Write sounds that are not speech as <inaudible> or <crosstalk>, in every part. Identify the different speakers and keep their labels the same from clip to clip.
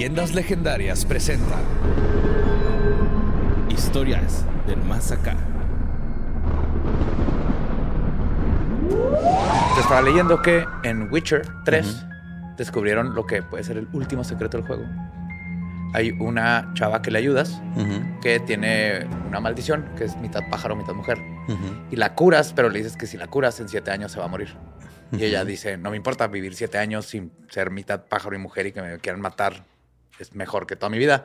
Speaker 1: Leyendas Legendarias presenta Historias del Más Acá.
Speaker 2: Te estaba leyendo que en Witcher 3 descubrieron lo que puede ser el último secreto del juego. Hay una chava que le ayudas que tiene una maldición, que es mitad pájaro, mitad mujer. Y la curas, pero le dices que si la curas en siete años se va a morir. Y ella dice, no me importa vivir siete años sin ser mitad pájaro y mujer y que me quieran matar. Es mejor que toda mi vida.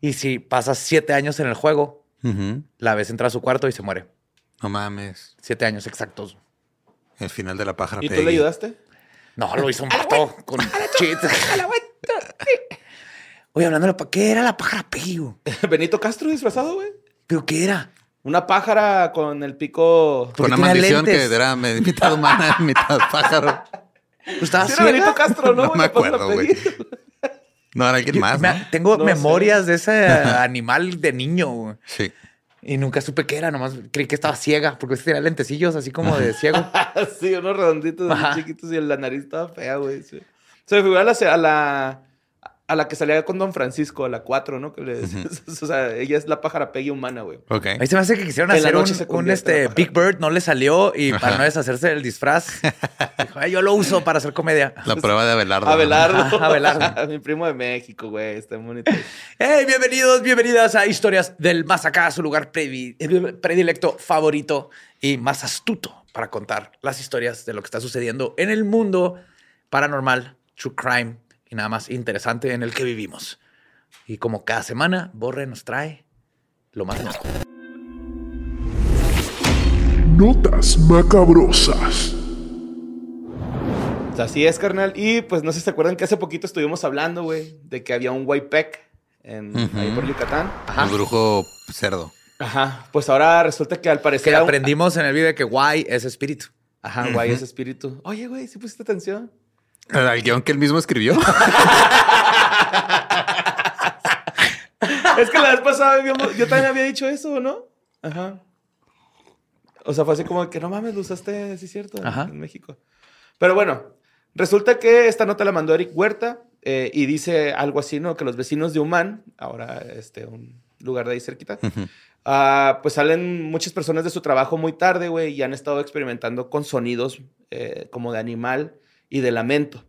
Speaker 2: Y si pasas siete años en el juego, la ves entrar a su cuarto y se muere.
Speaker 3: No mames.
Speaker 2: Siete años exactos.
Speaker 3: El final de la pájara
Speaker 4: ¿Y tú le ayudaste?
Speaker 2: No, lo hizo un <laughs> pato con <laughs> cheats. <laughs> Oye, hablando de ¿qué era la pájara Peggy?
Speaker 4: Benito Castro disfrazado, güey.
Speaker 2: ¿Pero qué era?
Speaker 4: Una pájara con el pico.
Speaker 3: Con una maldición
Speaker 2: lentes.
Speaker 3: que era mitad humana, mitad pájaro.
Speaker 2: Pues estaba
Speaker 4: Sí, era Benito. Castro, ¿no?
Speaker 3: No me
Speaker 4: La pájara
Speaker 3: acuerdo, güey. No, era alguien
Speaker 2: Yo-
Speaker 3: más,
Speaker 2: me-
Speaker 3: ¿no?
Speaker 2: Tengo
Speaker 4: No
Speaker 2: memorias de ese <laughs> animal de niño güey.
Speaker 3: Sí.
Speaker 2: y nunca supe qué era. Nomás creí que estaba ciega porque tenía lentecillos así como de <laughs> ciego.
Speaker 4: sí, unos redonditos chiquitos y la nariz estaba fea, güey. sí. Se me figura a la, a la, a la que salía con Don Francisco, a la 4, ¿no? Que le decías. <laughs> O sea, ella es la pájara Peggy humana, güey.
Speaker 3: Ok.
Speaker 2: Ahí se me hace que quisieron
Speaker 4: En
Speaker 2: hacer un, este, Big Bird, no le salió y para no deshacerse del disfraz, <laughs> dijo, "Ay, yo lo uso para hacer comedia.
Speaker 3: La <laughs> prueba de Abelardo.
Speaker 4: Abelardo.
Speaker 2: Ajá, Abelardo.
Speaker 4: Mi primo de México, güey. Está bonito.
Speaker 2: Hey, bienvenidos, bienvenidas a Historias del Más Acá, su lugar previ- predilecto, favorito y más astuto para contar las historias de lo que está sucediendo en el mundo paranormal, true crime y nada más interesante en el que vivimos. Y como cada semana, Borre nos trae lo más nuevo.
Speaker 5: Notas macabrosas.
Speaker 4: Así es, carnal. Y pues no sé si se acuerdan que hace poquito estuvimos hablando, güey, de que había un Waypec en, ahí por Yucatán.
Speaker 3: El brujo cerdo.
Speaker 4: Ajá. Pues ahora resulta que al parecer.
Speaker 2: Que
Speaker 4: un-
Speaker 2: aprendimos en el video de que guay es espíritu.
Speaker 4: Ajá, guay, ese espíritu. Oye, güey, ¿sí pusiste atención?
Speaker 3: El guion que él mismo escribió. <laughs>
Speaker 4: es que la vez pasada yo también había dicho eso, ¿no? Ajá. O sea, fue así como que no mames, lo usaste, sí es cierto,
Speaker 2: Ajá.
Speaker 4: en México. Pero bueno, resulta que esta nota la mandó Eric Huerta eh, y dice algo así, ¿no? Que los vecinos de Humán, ahora este, un lugar de ahí cerquita, ah, pues salen muchas personas de su trabajo muy tarde, güey, y han estado experimentando con sonidos eh, como de animal y de lamento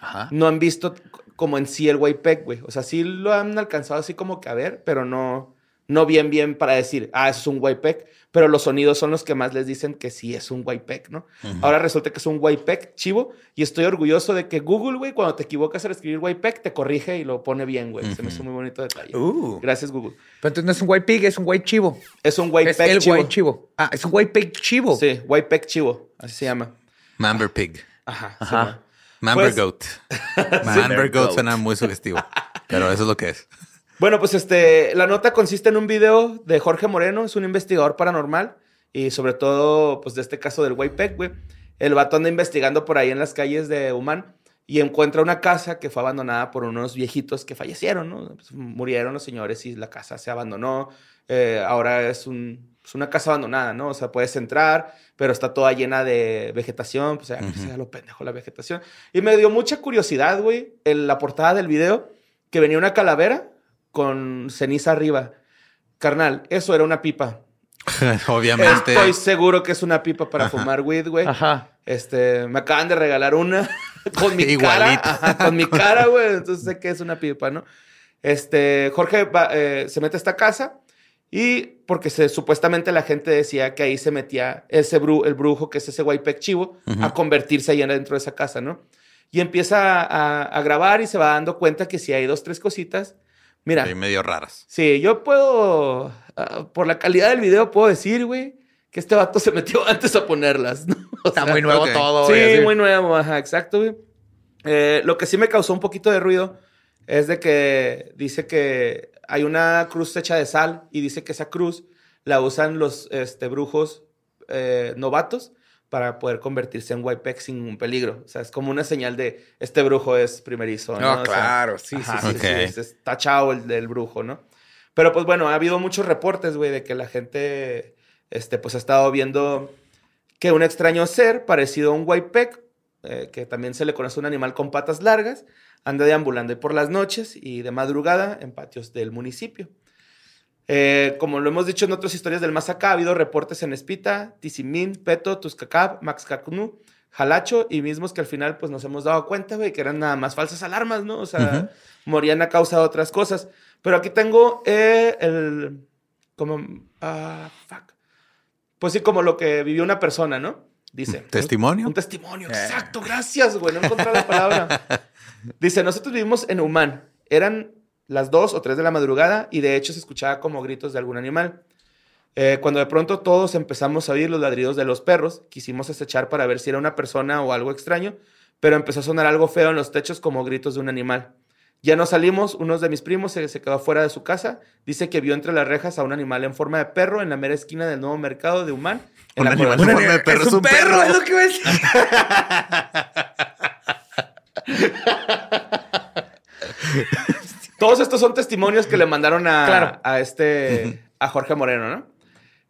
Speaker 2: Ajá.
Speaker 4: no han visto como en sí el Waypec, güey. O sea, sí lo han alcanzado así como que a ver, pero no, no bien, bien para decir, ah, eso es un Waypec. Pero los sonidos son los que más les dicen que sí es un Waypec, ¿no? Ahora resulta que es un Waypec chivo y estoy orgulloso de que Google, güey, cuando te equivocas al escribir Waypec, te corrige y lo pone bien, güey. Se me hizo muy bonito detalle.
Speaker 2: Uh.
Speaker 4: Gracias, Google.
Speaker 2: Pero entonces no es un white pig, es un white chivo.
Speaker 4: Es un
Speaker 2: Es
Speaker 4: Waypec
Speaker 2: el
Speaker 4: chivo.
Speaker 2: white chivo. Ah, es un pig chivo.
Speaker 4: Sí, Waypec chivo, así se llama.
Speaker 3: Mamber Pig.
Speaker 4: Ajá.
Speaker 2: Ajá.
Speaker 3: Mamber
Speaker 4: Pues-
Speaker 3: Goat. <laughs> Mamber
Speaker 2: Goat.
Speaker 3: Goat suena muy sugestivo. Pero eso es lo que es.
Speaker 4: Bueno, pues este, la nota consiste en un video de Jorge Moreno, es un investigador paranormal y sobre todo, pues de este caso del Waypec, güey. El vato anda investigando por ahí en las calles de Humán y encuentra una casa que fue abandonada por unos viejitos que fallecieron, ¿no? Pues, murieron los señores y la casa se abandonó. Eh, ahora es, un, es una casa abandonada, ¿no? O sea, puedes entrar, pero está toda llena de vegetación, pues ya, pues, ya lo pendejo la vegetación. Y me dio mucha curiosidad, güey, en la portada del video, que venía una calavera con ceniza arriba. Carnal, eso era una pipa. <laughs>
Speaker 3: Obviamente.
Speaker 4: Estoy seguro que es una pipa para fumar weed, güey.
Speaker 2: Ajá.
Speaker 4: Este, me acaban de regalar una <laughs> con mi cara. Ajá, con mi cara, güey. Entonces sé que es una pipa, ¿no? Este, Jorge va- eh, se mete a esta casa y porque se, supuestamente la gente decía que ahí se metía ese bru- el brujo, que es ese Waypec chivo, a convertirse ahí dentro de esa casa, ¿no? Y empieza a, a grabar y se va dando cuenta que si hay dos, tres cositas. Mira,
Speaker 3: Ahí medio raras.
Speaker 4: Sí, yo puedo, ah, por la calidad del video, puedo decir, güey, que este vato se metió <laughs> antes a ponerlas. ¿no? O
Speaker 2: Está
Speaker 4: sea,
Speaker 2: muy nuevo
Speaker 3: ok.
Speaker 2: todo.
Speaker 4: Sí,
Speaker 2: así.
Speaker 4: muy nuevo, ajá, exacto, güey. Eh, lo que sí me causó un poquito de ruido es de que dice que hay una cruz hecha de sal y dice que esa cruz la usan los este, brujos eh, novatos para poder convertirse en White sin ningún peligro. O sea, es como una señal de este brujo es primerizo. ¿no?
Speaker 2: No,
Speaker 4: O sea,
Speaker 2: claro, sí,
Speaker 4: ajá,
Speaker 2: sí, sí.
Speaker 3: Ok.
Speaker 4: es- está chao el del brujo, ¿no? Pero pues bueno, ha habido muchos reportes, güey, de que la gente, este, pues ha estado viendo que un extraño ser parecido a un White eh, que también se le conoce un animal con patas largas, anda deambulando por las noches y de madrugada en patios del municipio. Eh, como lo hemos dicho en otras historias del más acá, ha habido reportes en Espita, Tizimín, Peto, Tuscacab, Maxcacnú, Jalacho y mismos que al final pues nos hemos dado cuenta, güey, que eran nada más falsas alarmas, ¿no? O sea, morían a causa de otras cosas. Pero aquí tengo eh, el... como... ah, fuck. Pues sí, como lo que vivió una persona, ¿no? Dice.
Speaker 3: ¿Testimonio?
Speaker 4: Un testimonio, exacto, gracias, güey, no encontré la palabra. <laughs> Dice, nosotros vivimos en Humán. Eran las 2 o 3 de la madrugada y de hecho se escuchaba como gritos de algún animal. Eh, cuando de pronto todos empezamos a oír los ladridos de los perros, quisimos acechar para ver si era una persona o algo extraño, pero empezó a sonar algo feo en los techos como gritos de un animal. Ya no salimos, uno de mis primos se, se quedó fuera de su casa, dice que vio entre las rejas a un animal en forma de perro en la mera esquina del nuevo mercado de Humán. en
Speaker 3: Un
Speaker 4: la
Speaker 3: animal en forma de perro es un perro.
Speaker 2: es lo que decir. <laughs> <laughs>
Speaker 4: Todos estos son testimonios que le mandaron a,
Speaker 2: Claro.
Speaker 4: a este a Jorge Moreno, ¿no?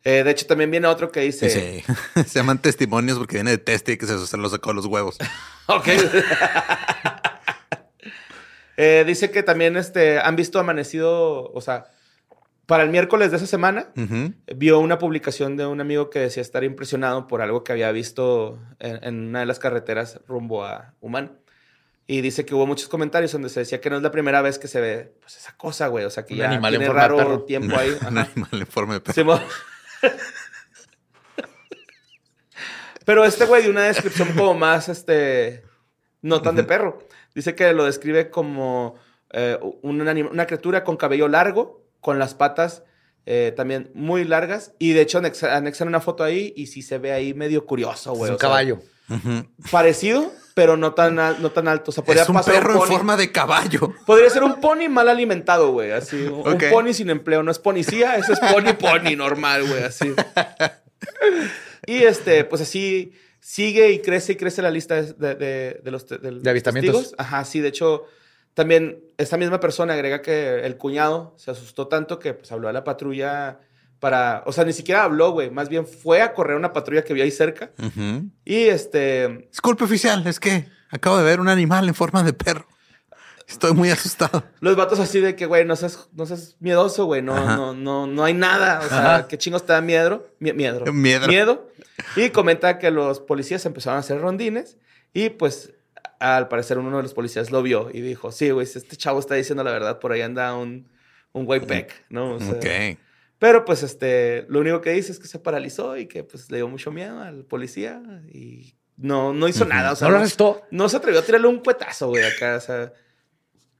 Speaker 4: Eh, de hecho, también viene otro que dice.
Speaker 3: Sí. <laughs> Se llaman testimonios porque viene de teste y que se, lo sacó los huevos. <laughs>
Speaker 4: Ok. Eh, dice que también este, han visto amanecido, o sea, para el miércoles de esa semana, vio una publicación de un amigo que decía estar impresionado por algo que había visto en, en una de las carreteras rumbo a Humán. Y dice que hubo muchos comentarios donde se decía que no es la primera vez que se ve pues, esa cosa, güey. O sea, que
Speaker 2: Un
Speaker 4: ya
Speaker 2: animal en
Speaker 4: tiene
Speaker 2: de
Speaker 4: raro
Speaker 2: perro.
Speaker 4: tiempo ahí. <laughs>
Speaker 3: Un animal en forma de perro.
Speaker 4: Pero este güey de una descripción como más, este, no tan de perro. Dice que lo describe como eh, un una criatura con cabello largo, con las patas eh, también muy largas. Y de hecho anexa- anexan una foto ahí y sí se ve ahí medio curioso,
Speaker 2: Es
Speaker 4: güey.
Speaker 2: un
Speaker 4: o sea,
Speaker 2: caballo.
Speaker 4: Parecido, pero no tan, al- no tan alto. O sea, podría
Speaker 3: Es un
Speaker 4: pasar
Speaker 3: perro en
Speaker 4: pony.
Speaker 3: forma de caballo.
Speaker 4: Podría ser un pony mal alimentado, güey. Así. Un pony sin empleo. No es policía, eso es pony pony normal, güey. Así. Y este, pues así sigue y crece y crece la lista de, de- los de
Speaker 2: avistamientos.
Speaker 4: testigos. Ajá, sí. De hecho, también esta misma persona agrega que el cuñado se asustó tanto que pues habló a la patrulla para. O sea, ni siquiera habló, güey. Más bien fue a correr a una patrulla que vio ahí cerca. Y este.
Speaker 3: Disculpe, oficial, es que acabo de ver un animal en forma de perro. Estoy muy asustado.
Speaker 4: Los vatos así de que, güey, no seas, no seas miedoso, güey. No,
Speaker 3: Ajá.
Speaker 4: no, no, no hay nada. O sea, ¿qué chingos te da miedo? Mie- miedo.
Speaker 3: Miedo.
Speaker 4: Miedo. Y comenta que los policías empezaron a hacer rondines y pues al parecer uno de los policías lo vio y dijo, sí, güey, si este chavo está diciendo la verdad, por ahí anda un, un güey peck, ¿no? O sea,
Speaker 3: Ok.
Speaker 4: Pero pues este, lo único que dice es que se paralizó y que pues le dio mucho miedo al policía y no, no hizo nada. O sea,
Speaker 2: ¿No lo arrestó?
Speaker 4: no se atrevió a tirarle un cuetazo, güey, acá. O sea,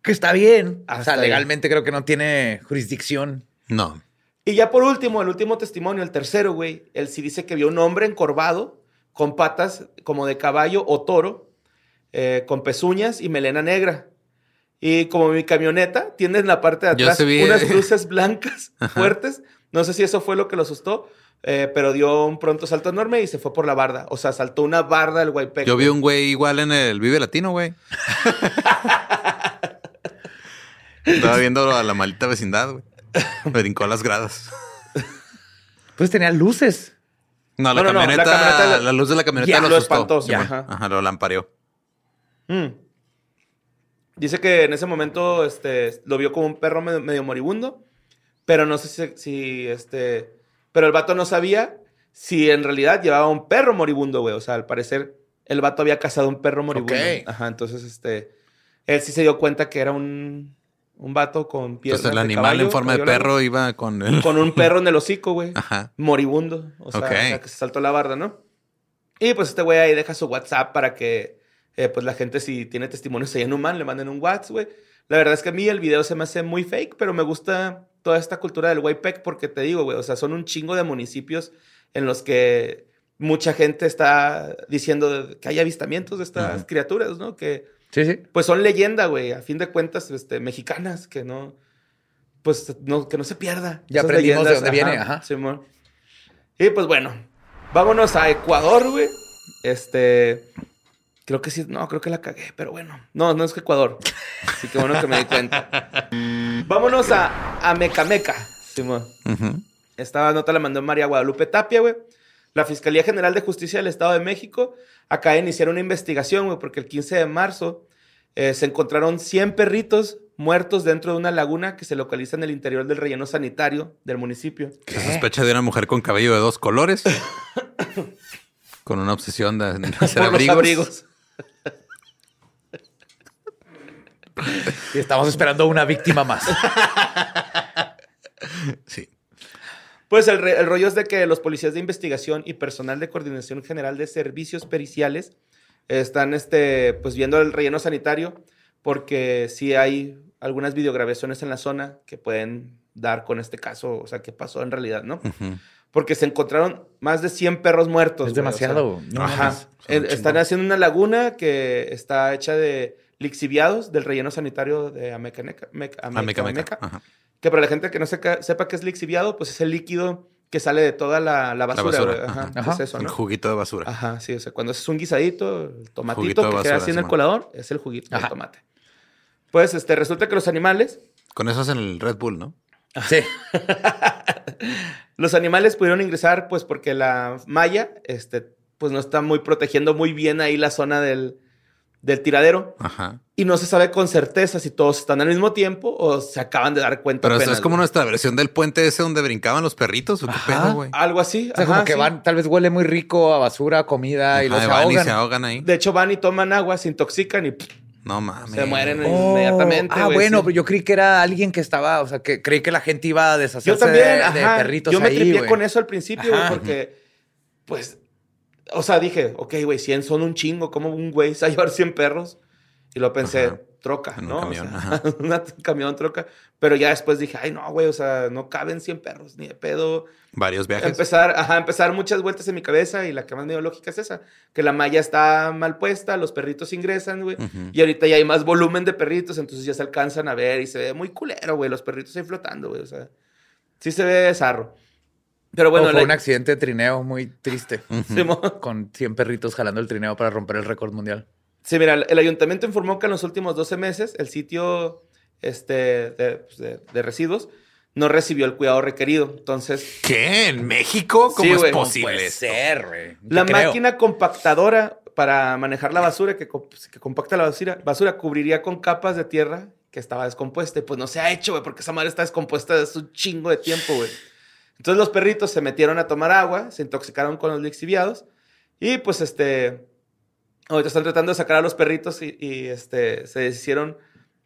Speaker 2: Que está bien.
Speaker 4: Ah,
Speaker 2: o sea,
Speaker 4: bien.
Speaker 2: legalmente creo que no tiene jurisdicción.
Speaker 3: No.
Speaker 4: Y ya por último, el último testimonio, el tercero, güey, él sí dice que vio un hombre encorvado con patas como de caballo o toro, eh, con pezuñas y melena negra. Y como mi camioneta tiene en la parte de atrás
Speaker 3: vi-
Speaker 4: unas <laughs> luces blancas fuertes, no sé si eso fue lo que lo asustó, eh, pero dio un pronto salto enorme y se fue por la barda. O sea, saltó una barda el Guaypec.
Speaker 3: Yo vi un güey igual en el Vive Latino, güey. <laughs> Estaba viendo a la maldita vecindad, güey. Brincó las gradas.
Speaker 2: Pues tenía luces.
Speaker 3: No, la
Speaker 4: No, no, no, la
Speaker 3: camioneta, la luz de la camioneta
Speaker 4: Ya,
Speaker 3: lo
Speaker 4: lo
Speaker 3: asustó.
Speaker 4: espantó,
Speaker 3: Sí,
Speaker 4: ajá.
Speaker 3: Ajá, lo lampareó.
Speaker 4: Mm. Dice que en ese momento este, lo vio como un perro medio, medio moribundo, pero no sé si, si, este. Pero el vato no sabía si en realidad llevaba un perro moribundo, güey. O sea, al parecer el vato había cazado un perro moribundo.
Speaker 2: Ok.
Speaker 4: Ajá, entonces este. Él sí se dio cuenta que era un, un vato con piernas
Speaker 3: Entonces el
Speaker 4: de
Speaker 3: animal
Speaker 4: caballo,
Speaker 3: en forma de perro iba con el...
Speaker 4: Con un perro en el hocico, güey. <laughs>
Speaker 3: Ajá.
Speaker 4: Moribundo. O sea, o sea, que se saltó la barda, ¿no? Y pues este güey ahí deja su WhatsApp para que eh, pues la gente si tiene testimonios ahí en Human le manden un WhatsApp, güey. La verdad es que a mí el video se me hace muy fake, pero me gusta toda esta cultura del Waypec porque te digo, güey, o sea, son un chingo de municipios en los que mucha gente está diciendo que hay avistamientos de estas
Speaker 3: Ajá.
Speaker 4: criaturas, ¿no? Que
Speaker 2: Sí, sí.
Speaker 4: pues son leyenda, güey, a fin de cuentas, este, mexicanas, que no, pues, no, que no se pierda.
Speaker 2: Ya aprendimos de dónde viene, ajá.
Speaker 4: Simón. Y pues bueno, vámonos a Ecuador, güey. Este, creo que sí, no, creo que la cagué, pero bueno, no, no es que Ecuador. Así que bueno que me di cuenta. <laughs> vámonos a, a Mecameca, Simón.
Speaker 3: Ujú.
Speaker 4: Esta nota la mandó María Guadalupe Tapia, güey. La Fiscalía General de Justicia del Estado de México acaba de iniciar una investigación, güey, porque el 15 de marzo eh, se encontraron 100 perritos muertos dentro de una laguna que se localiza en el interior del relleno sanitario del municipio.
Speaker 3: Se sospecha de una mujer con cabello de dos colores. <coughs> con una obsesión de <laughs> hacer abrigos.
Speaker 2: Y estamos esperando una víctima más.
Speaker 3: Sí.
Speaker 4: Pues el, re- el rollo es de que los policías de investigación y personal de coordinación general de servicios periciales están este, pues viendo el relleno sanitario porque sí hay algunas videograbaciones en la zona que pueden dar con este caso, o sea, qué pasó en realidad, ¿no? Porque se encontraron más de 100 perros muertos.
Speaker 2: Es
Speaker 4: güey, o sea,
Speaker 2: demasiado. No
Speaker 4: Ajá. Están haciendo una laguna que está hecha de lixiviados del relleno sanitario de Amecameca. Amecameca.
Speaker 3: Ajá.
Speaker 4: Que para la gente que no seca- sepa qué es lixiviado, pues es el líquido que sale de toda la, la basura.
Speaker 3: basura,
Speaker 4: güey. Ajá,
Speaker 3: ajá.
Speaker 4: es
Speaker 2: Ajá.
Speaker 4: eso,
Speaker 3: Un
Speaker 4: ¿no?
Speaker 3: juguito de basura.
Speaker 4: Ajá, sí. O sea, cuando es un guisadito, el tomatito
Speaker 3: de
Speaker 4: que
Speaker 3: basura,
Speaker 4: queda así en el colador, es el juguito
Speaker 2: Ajá.
Speaker 4: tomate. Pues este, resulta que los animales,
Speaker 3: Con eso hacen el Red Bull, ¿no?
Speaker 2: Sí. <laughs>
Speaker 4: los animales pudieron ingresar, pues porque la malla, este, pues no está muy protegiendo muy bien ahí la zona del, del tiradero.
Speaker 3: Ajá.
Speaker 4: Y no se sabe con certeza si todos están al mismo tiempo o se acaban de dar cuenta.
Speaker 3: Pero
Speaker 4: apenas,
Speaker 3: es como nuestra versión del puente ese donde brincaban los perritos. ¿O qué
Speaker 2: Ajá.
Speaker 3: pedo, güey?
Speaker 4: Algo así.
Speaker 2: O sea,
Speaker 4: ajá,
Speaker 2: como que
Speaker 4: sí.
Speaker 2: van, tal vez huele muy rico a basura, comida y los
Speaker 3: van y
Speaker 2: ahogan.
Speaker 3: se ahogan ahí.
Speaker 4: De hecho, van y toman agua, se intoxican y
Speaker 3: No mames.
Speaker 4: se mueren
Speaker 2: Oh,
Speaker 4: inmediatamente.
Speaker 2: Ah, bueno,
Speaker 4: sí.
Speaker 2: pero yo creí que era alguien que estaba, o sea, que creí que la gente iba a deshacerse
Speaker 4: Yo también,
Speaker 2: de, de perritos
Speaker 4: Yo me
Speaker 2: ahí,
Speaker 4: tripié con eso al principio, güey, porque, pues, o sea, dije, ok, güey, 100 son un chingo, ¿cómo un güey se va a llevar 100 perros? Y lo pensé,
Speaker 3: Ajá.
Speaker 4: troca,
Speaker 3: En un
Speaker 4: ¿no? O
Speaker 3: camión,
Speaker 4: sea, <laughs> una camión troca. Pero ya después dije, ay, no, güey, o sea, no caben 100 perros, ni de pedo.
Speaker 3: Varios viajes.
Speaker 4: Empezar, ajá, empezar muchas vueltas en mi cabeza y la que más me dio lógica es esa, que la malla está mal puesta, los perritos ingresan, güey, y ahorita ya hay más volumen de perritos, entonces ya se alcanzan a ver y se ve muy culero, güey, los perritos ahí flotando, güey, o sea, sí se ve zarro. Pero
Speaker 2: Bueno, fue
Speaker 4: la-
Speaker 2: un accidente de trineo muy triste. Con 100 perritos jalando el trineo para romper el récord mundial.
Speaker 4: Sí, mira, el ayuntamiento informó que en los últimos 12 meses el sitio este, de, pues, de- de residuos no recibió el cuidado requerido. Entonces,
Speaker 3: ¿Qué? ¿En México? ¿Cómo
Speaker 4: Sí,
Speaker 3: es posible?
Speaker 2: Puede
Speaker 3: esto?
Speaker 2: ser, güey.
Speaker 4: la
Speaker 2: creo.
Speaker 4: máquina compactadora para manejar la basura, que compacta la basura, basura, cubriría con capas de tierra que estaba descompuesta. Y pues no se ha hecho, güey, porque esa madre está descompuesta desde un chingo de tiempo, güey. Entonces los perritos se metieron a tomar agua, se intoxicaron con los lixiviados y pues este... Ahorita están tratando de sacar a los perritos y, y, este, se deshicieron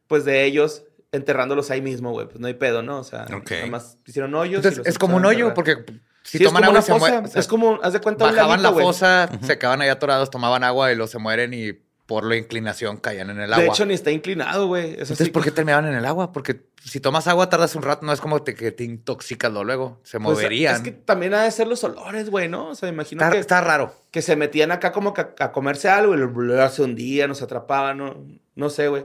Speaker 4: pues de ellos enterrándolos ahí mismo, güey. Pues no hay pedo, ¿no? O sea,
Speaker 3: Ok.
Speaker 4: nada más hicieron hoyos.
Speaker 2: Entonces, es como un hoyo,
Speaker 4: enterrar.
Speaker 2: porque si
Speaker 4: Sí, es
Speaker 2: toman
Speaker 4: como
Speaker 2: agua
Speaker 4: una
Speaker 2: se
Speaker 4: fosa.
Speaker 2: o sea,
Speaker 4: es como, haz de cuenta, un
Speaker 2: bajaban
Speaker 4: laguito,
Speaker 2: la fosa, se quedaban ahí atorados, tomaban agua y los se mueren y por la inclinación caían en el agua.
Speaker 4: De hecho, ni está inclinado, güey.
Speaker 2: Entonces,
Speaker 4: sí
Speaker 2: ¿por qué terminaban en el agua? Porque si tomas agua tardas un rato, no es como te- que te intoxicas lo luego, se
Speaker 4: Pues,
Speaker 2: moverían.
Speaker 4: es que también ha de ser los olores, güey, ¿no? O sea, imagino
Speaker 2: está,
Speaker 4: que,
Speaker 2: está raro.
Speaker 4: que se metían acá como que a, a comerse algo y luego se hundía, nos atrapaban, no, no sé, güey.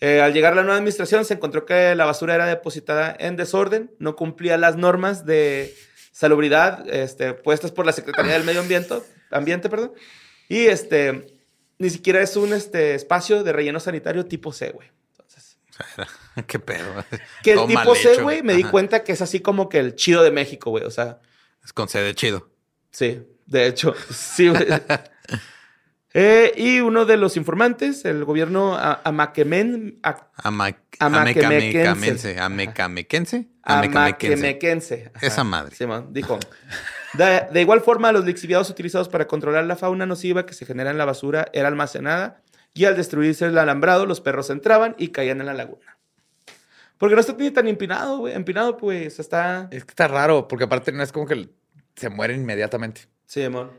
Speaker 4: Eh, al llegar la nueva administración se encontró que la basura era depositada en desorden, no cumplía las normas de salubridad este, puestas por la Secretaría del Medio Ambiente, ambiente perdón, y este, ni siquiera es un este, espacio de relleno sanitario tipo C, güey. Entonces, <laughs>
Speaker 3: ¿Qué pedo? <laughs>
Speaker 4: que el tipo C, güey, me di cuenta que es así como que el chido de México, güey, o sea...
Speaker 3: Es con sede chido.
Speaker 4: Sí, de hecho, <laughs> sí. güey. Eh, y uno de los informantes, el gobierno amaquemen, Amaquemequense. Amaquemequense.
Speaker 3: Esa madre.
Speaker 4: Simón, dijo. De, de igual forma, los lixiviados utilizados para controlar la fauna nociva que se genera en la basura era almacenada y al destruirse el alambrado, los perros entraban y caían en la laguna. Porque no está ni tan empinado, güey. Empinado, pues, está...
Speaker 2: Es que está raro, porque aparte no es como que se mueren inmediatamente.
Speaker 4: Sí, Simón.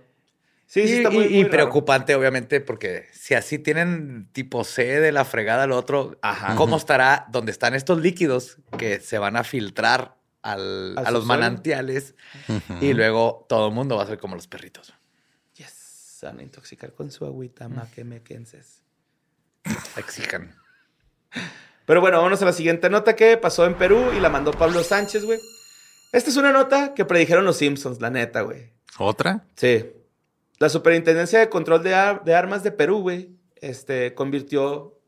Speaker 4: Sí, sí, está muy,
Speaker 2: y-
Speaker 4: muy
Speaker 2: y preocupante, obviamente, porque si así tienen tipo C de la fregada al otro,
Speaker 4: Ajá.
Speaker 2: ¿cómo estará donde están estos líquidos que se van a filtrar al-
Speaker 4: Al
Speaker 2: a los manantiales y luego todo el mundo va a ser como los perritos.
Speaker 4: Yes. Se van a intoxicar con su agüita, maquemequenses. <laughs>
Speaker 2: Exijan.
Speaker 4: Pero bueno, vámonos a la siguiente nota que pasó en Perú y la mandó Pablo Sánchez, güey. Esta es una nota que predijeron los Simpsons, la neta, güey.
Speaker 3: ¿Otra?
Speaker 4: Sí. La Superintendencia de Control de, Ar- de Armas de Perú, güey, este, convirtió,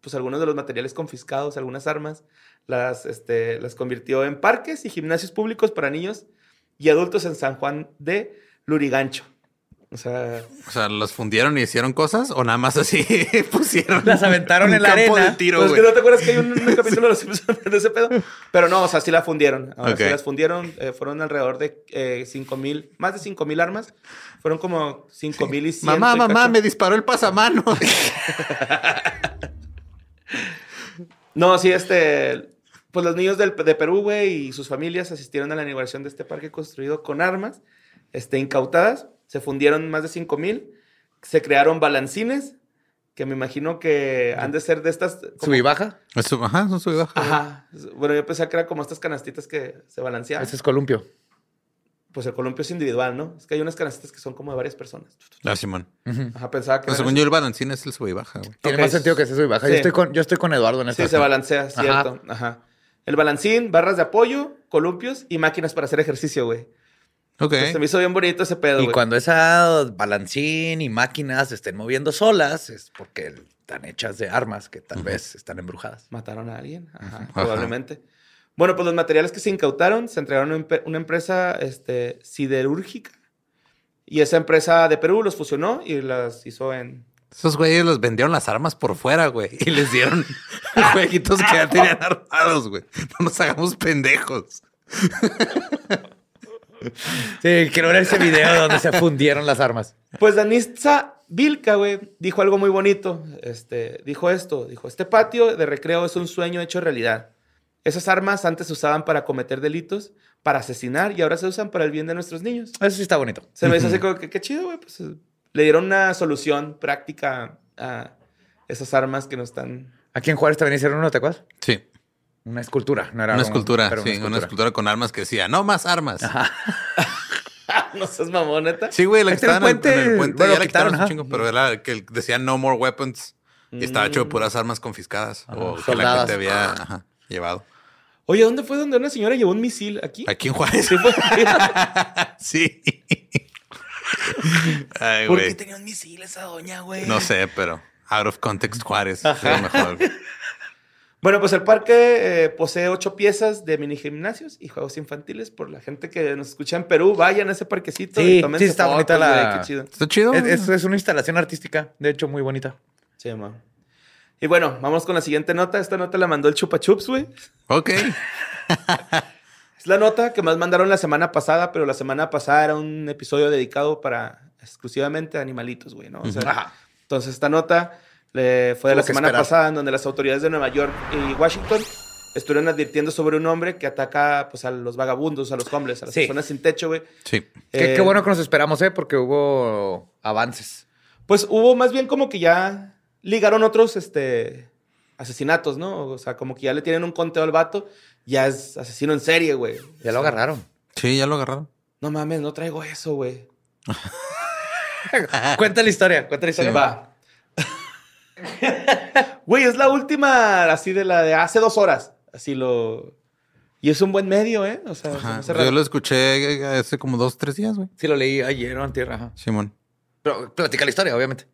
Speaker 4: pues, algunos de los materiales confiscados, algunas armas, las, este, las convirtió en parques y gimnasios públicos para niños y adultos en San Juan de Lurigancho. O sea,
Speaker 3: O sea, ¿los fundieron y hicieron cosas? ¿O nada más así <laughs> pusieron?
Speaker 2: Las aventaron en la
Speaker 3: campo
Speaker 2: arena.
Speaker 3: de tiro,
Speaker 4: pues,
Speaker 3: güey.
Speaker 4: que no te acuerdas que hay un, un <laughs> capítulo de los Simpsons de ese pedo. Pero no, o sea, sí la fundieron. Ahora sí las fundieron. eh, fueron alrededor de eh, 5 mil, más de 5 mil armas. Fueron como 5 mil y 100.
Speaker 3: Mamá,
Speaker 4: y
Speaker 3: mamá,
Speaker 4: cacho.
Speaker 3: me disparó el pasamano. <laughs>
Speaker 4: No, sí, este. Pues los niños del- de Perú, güey, y sus familias asistieron a la inauguración de este parque construido con armas este, incautadas. Se fundieron más de 5 mil. Se crearon balancines, que me imagino que han de ser de estas. como-
Speaker 2: Sub y baja.
Speaker 3: Eso, ajá, son sube y baja.
Speaker 4: Ajá. Bueno, yo pensaba que era como estas canastitas que se balanceaban.
Speaker 2: Ese es columpio.
Speaker 4: Pues el columpio es individual, ¿no? Es que hay unas canastitas que son como de varias personas.
Speaker 3: Ah, Simón.
Speaker 4: Ajá, pensaba que.
Speaker 3: Pues
Speaker 4: eran
Speaker 3: según yo, el balancín es el sube y baja, güey.
Speaker 2: Tiene
Speaker 4: Ok,
Speaker 2: más sentido que ese sub y baja. Yo,
Speaker 4: sí.
Speaker 2: estoy con, yo estoy con Eduardo en esta.
Speaker 4: Sí, se balancea, cierto.
Speaker 2: Ajá.
Speaker 4: Ajá. El balancín, barras de apoyo, columpios y máquinas para hacer ejercicio, güey.
Speaker 3: Ok.
Speaker 4: Se me hizo bien bonito ese pedo,
Speaker 2: Y
Speaker 4: güey.
Speaker 2: cuando esas balancín y máquinas se estén moviendo solas, es porque están hechas de armas que tal vez están embrujadas.
Speaker 4: Mataron a alguien, ajá, probablemente. Bueno, pues los materiales que se incautaron se entregaron a una empresa este, siderúrgica. Y esa empresa de Perú los fusionó y las hizo en...
Speaker 3: Esos güeyes los vendieron las armas por fuera, güey. Y les dieron <laughs> jueguitos que ya tenían armados, güey. No nos hagamos pendejos.
Speaker 2: Sí, quiero ver ese video donde se fundieron las armas.
Speaker 4: Pues Danitza Vilca, güey, dijo algo muy bonito. Este, dijo esto, dijo, este patio de recreo es un sueño hecho realidad. Esas armas antes se usaban para cometer delitos, para asesinar y ahora se usan para el bien de nuestros niños.
Speaker 2: Eso sí está bonito.
Speaker 4: Se me hizo así como que qué chido, güey. Pues le dieron una solución práctica a esas armas que no están.
Speaker 2: Aquí en Juárez también hicieron uno, ¿te acuerdas?
Speaker 3: Sí.
Speaker 2: Una escultura, no era
Speaker 3: Una
Speaker 2: un-
Speaker 3: escultura, sí. Una escultura con armas que decía, no más armas. <laughs>
Speaker 4: no seas mamón, neta.
Speaker 3: Sí, güey, la que estaba en el, en el
Speaker 2: puente. Bueno,
Speaker 3: ya la quitaron
Speaker 2: quitaron,
Speaker 3: un chingo, pero era que decía no more weapons. Y estaba hecho de puras armas confiscadas. o que la
Speaker 2: Soldadas.
Speaker 3: gente había ajá, llevado.
Speaker 4: Oye, ¿dónde fue donde una señora llevó un misil? ¿Aquí?
Speaker 3: Aquí en Juárez.
Speaker 4: Sí, fue- <laughs>
Speaker 3: Sí. Ay,
Speaker 4: ¿Por qué tenía un misil esa doña, güey?
Speaker 3: No sé, pero out of context Juárez. Mejor. <laughs>
Speaker 4: Bueno, pues el parque eh, posee ocho piezas de mini gimnasios y juegos infantiles. Por la gente que nos escucha en Perú, vayan a ese parquecito
Speaker 2: Sí,
Speaker 4: y tómense
Speaker 2: sí, está bonita la-
Speaker 4: güey, qué chido.
Speaker 3: Está chido.
Speaker 2: Es, es- es una instalación artística, de hecho, muy bonita.
Speaker 4: Sí, man. Y bueno, vamos con la siguiente nota. Esta nota la mandó el Chupa Chups, güey.
Speaker 3: Ok. <laughs>
Speaker 4: Es la nota que más mandaron la semana pasada, pero la semana pasada era un episodio dedicado para exclusivamente a animalitos, güey, ¿no? O sea, Entonces esta nota eh, fue de
Speaker 2: Tuvo
Speaker 4: la semana
Speaker 2: esperar.
Speaker 4: pasada en donde las autoridades de Nueva York y Washington estuvieron advirtiendo sobre un hombre que ataca pues, a los vagabundos, a los homeless, a las
Speaker 2: Sí.
Speaker 4: personas sin techo, güey.
Speaker 3: Sí.
Speaker 2: Qué,
Speaker 4: Eh,
Speaker 2: qué bueno que nos esperamos, ¿eh? Porque hubo avances.
Speaker 4: Pues hubo más bien como que ya ligaron otros este, asesinatos, ¿no? O sea, como que ya le tienen un conteo al vato, ya es asesino en serie, güey.
Speaker 2: Ya lo agarraron.
Speaker 3: Sí, ya lo agarraron.
Speaker 4: No mames, no traigo eso, güey. <laughs>
Speaker 2: cuenta la historia, cuenta la historia.
Speaker 4: Va. <laughs> Güey, es la última, así de la de hace dos horas. Así lo. Y es un buen medio, ¿eh? O sea,
Speaker 3: Ajá. Yo lo escuché eh, hace como dos, tres días, güey.
Speaker 2: Sí, lo leí ayer o antier, ajá.
Speaker 3: Simón.
Speaker 2: Pero platica la historia, obviamente.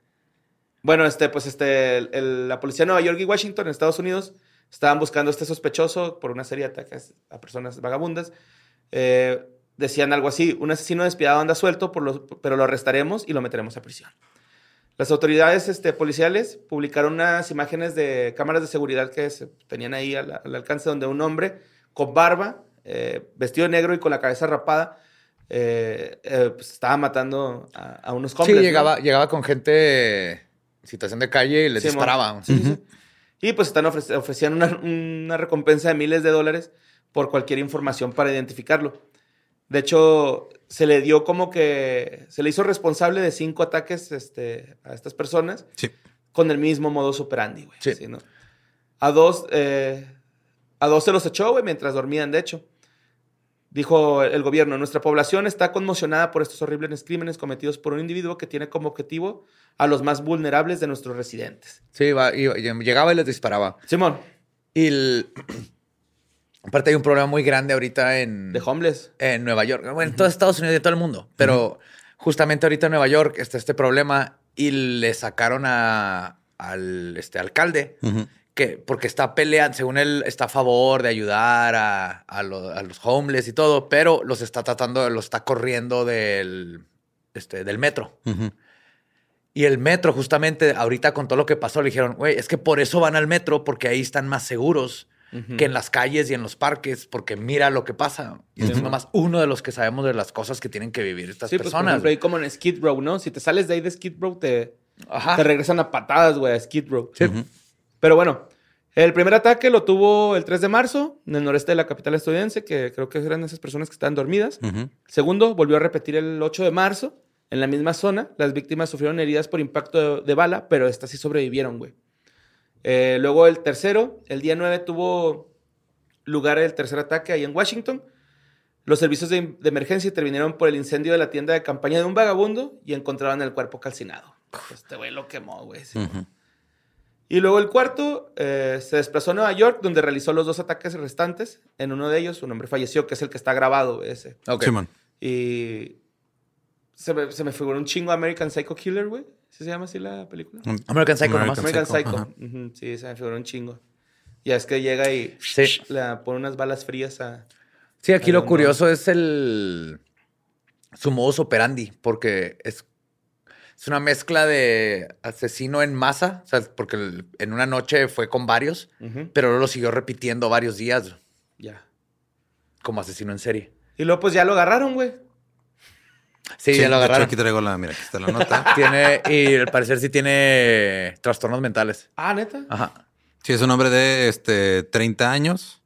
Speaker 4: Bueno, este, pues este, el- el- la policía de Nueva York y Washington, en Estados Unidos, estaban buscando a este sospechoso por una serie de ataques a personas vagabundas. Eh, decían algo así: un asesino despiadado anda suelto, por lo- pero lo arrestaremos y lo meteremos a prisión. Las autoridades este, policiales publicaron unas imágenes de cámaras de seguridad que se tenían ahí al, al alcance donde un hombre con barba, eh, vestido de negro y con la cabeza rapada, eh, eh, pues estaba matando a, a unos hombres.
Speaker 2: sí,
Speaker 4: ¿no?
Speaker 2: llegaba, llegaba con gente en situación de calle y les
Speaker 4: Sí,
Speaker 2: disparaba.
Speaker 4: sí. Y pues están ofreci- ofrecían una, una recompensa de miles de dólares por cualquier información para identificarlo. De hecho, se le dio como que se le hizo responsable de cinco ataques este, a estas personas
Speaker 3: Sí.
Speaker 4: con el mismo modus operandi, güey.
Speaker 2: Sí.
Speaker 4: Sí, ¿no? A dos, eh, a dos se los echó, güey, mientras dormían, de hecho. Dijo el gobierno, nuestra población está conmocionada por estos horribles crímenes cometidos por un individuo que tiene como objetivo a los más vulnerables de nuestros residentes.
Speaker 2: Sí, iba- iba- llegaba y les disparaba.
Speaker 4: Simón,
Speaker 2: Y el- <clears throat> aparte hay un problema muy grande ahorita en,
Speaker 4: de homeless.
Speaker 2: en Nueva York. Bueno, en todo Estados Unidos y en todo el mundo. Pero justamente ahorita en Nueva York está este problema y le sacaron a- al este, alcalde que porque está peleando, según él, está a favor de ayudar a, a lo- a los homeless y todo, pero los está tratando, los está corriendo del, este, del metro.
Speaker 3: Ujú.
Speaker 2: Y el metro, justamente, ahorita con todo lo que pasó, le dijeron, güey, es que por eso van al metro, porque ahí están más seguros que en las calles y en los parques, porque mira lo que pasa. Y es nomás uno de los que sabemos de las cosas que tienen que vivir estas
Speaker 4: Sí, pues por
Speaker 2: personas.
Speaker 4: ejemplo, ahí como en Skid Row, ¿no? Si te sales de ahí de Skid Row, te,
Speaker 2: Ajá.
Speaker 4: te regresan a patadas, güey, a Skid Row. Pero bueno, el primer ataque lo tuvo el 3 de marzo en el noreste de la capital estadounidense, que creo que eran esas personas que estaban dormidas. El segundo volvió a repetir el 8 de marzo en la misma zona. Las víctimas sufrieron heridas por impacto de, de bala, pero estas sí sobrevivieron, güey. Eh, luego el tercero, el día 9 tuvo lugar el tercer ataque ahí en Washington. Los servicios de, de emergencia intervinieron por el incendio de la tienda de campaña de un vagabundo y encontraron el cuerpo calcinado. Este güey lo quemó, güey. sí.
Speaker 3: Ujú.
Speaker 4: Y luego el cuarto eh, se desplazó a Nueva York, donde realizó los dos ataques restantes. En uno de ellos, un hombre falleció, que es el que está grabado, ese.
Speaker 2: Ok.
Speaker 3: Simón.
Speaker 4: Y se me, se me figuró un chingo American Psycho Killer, güey. ¿Sí se llama así la película?
Speaker 2: American Psycho nomás.
Speaker 4: American
Speaker 3: Psycho,
Speaker 4: Sí, se me figuró un chingo. Ya es que llega y
Speaker 2: Sí.
Speaker 4: le pone unas balas frías a...
Speaker 2: Sí, aquí lo curioso es el su modus operandi, porque es, es una mezcla de asesino en masa, o sea, porque el- en una noche fue con varios, pero luego lo siguió repitiendo varios días
Speaker 4: Ya.
Speaker 2: como asesino en serie.
Speaker 4: Y luego pues ya lo agarraron, güey.
Speaker 2: Sí, ya lo
Speaker 3: de hecho,
Speaker 2: agarraron.
Speaker 3: aquí traigo la, mira, aquí está la nota. <laughs>
Speaker 2: Tiene, y al parecer sí tiene trastornos mentales.
Speaker 4: Ah, ¿neta?
Speaker 2: Ajá.
Speaker 3: Sí, es un hombre de este 30 años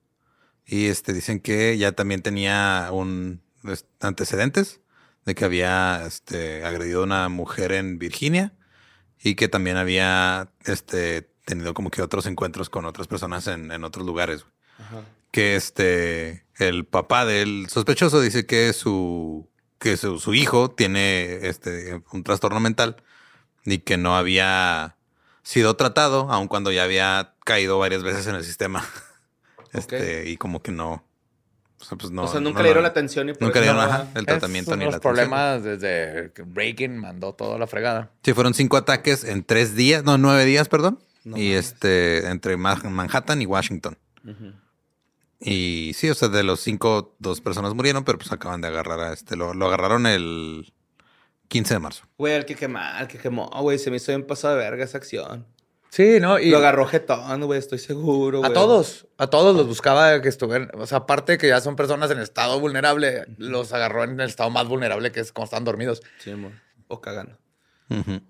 Speaker 3: y este dicen que ya también tenía un este, antecedentes de que había este agredido a una mujer en Virginia y que también había este tenido como que otros encuentros con otras personas en, en otros lugares.
Speaker 4: Ajá.
Speaker 3: Que este el papá del sospechoso dice que su que su, su hijo tiene este un trastorno mental y que no había sido tratado, aun cuando ya había caído varias veces en el sistema. <laughs> Este, y como que no. O sea, pues no.
Speaker 4: o sea, nunca
Speaker 3: no
Speaker 4: le dieron la atención y por
Speaker 3: Nunca
Speaker 4: eso
Speaker 3: le dieron
Speaker 4: no
Speaker 3: ajá,
Speaker 4: va-
Speaker 3: el tratamiento
Speaker 2: Es
Speaker 3: ni la
Speaker 2: los
Speaker 3: atención.
Speaker 2: problemas desde que Reagan mandó toda la fregada.
Speaker 3: Sí, fueron cinco ataques en tres días, no, nueve días, perdón.
Speaker 4: No
Speaker 3: y este, entre Ma- Manhattan y Washington. Y sí, o sea, de los cinco, dos personas murieron, pero pues acaban de agarrar a este. Lo, lo agarraron el 15 de marzo.
Speaker 4: Güey, el que quemó, el que quemó, güey. Se me hizo bien pasado de verga esa acción.
Speaker 2: Sí, ¿no? Y
Speaker 4: Lo agarró jetón, güey, estoy seguro,
Speaker 2: a todos, a todos los buscaba que estuvieran. O sea, aparte de que ya son personas en estado vulnerable, los agarró en el estado más vulnerable que es cuando están dormidos.
Speaker 4: Sí, amor. O cagando.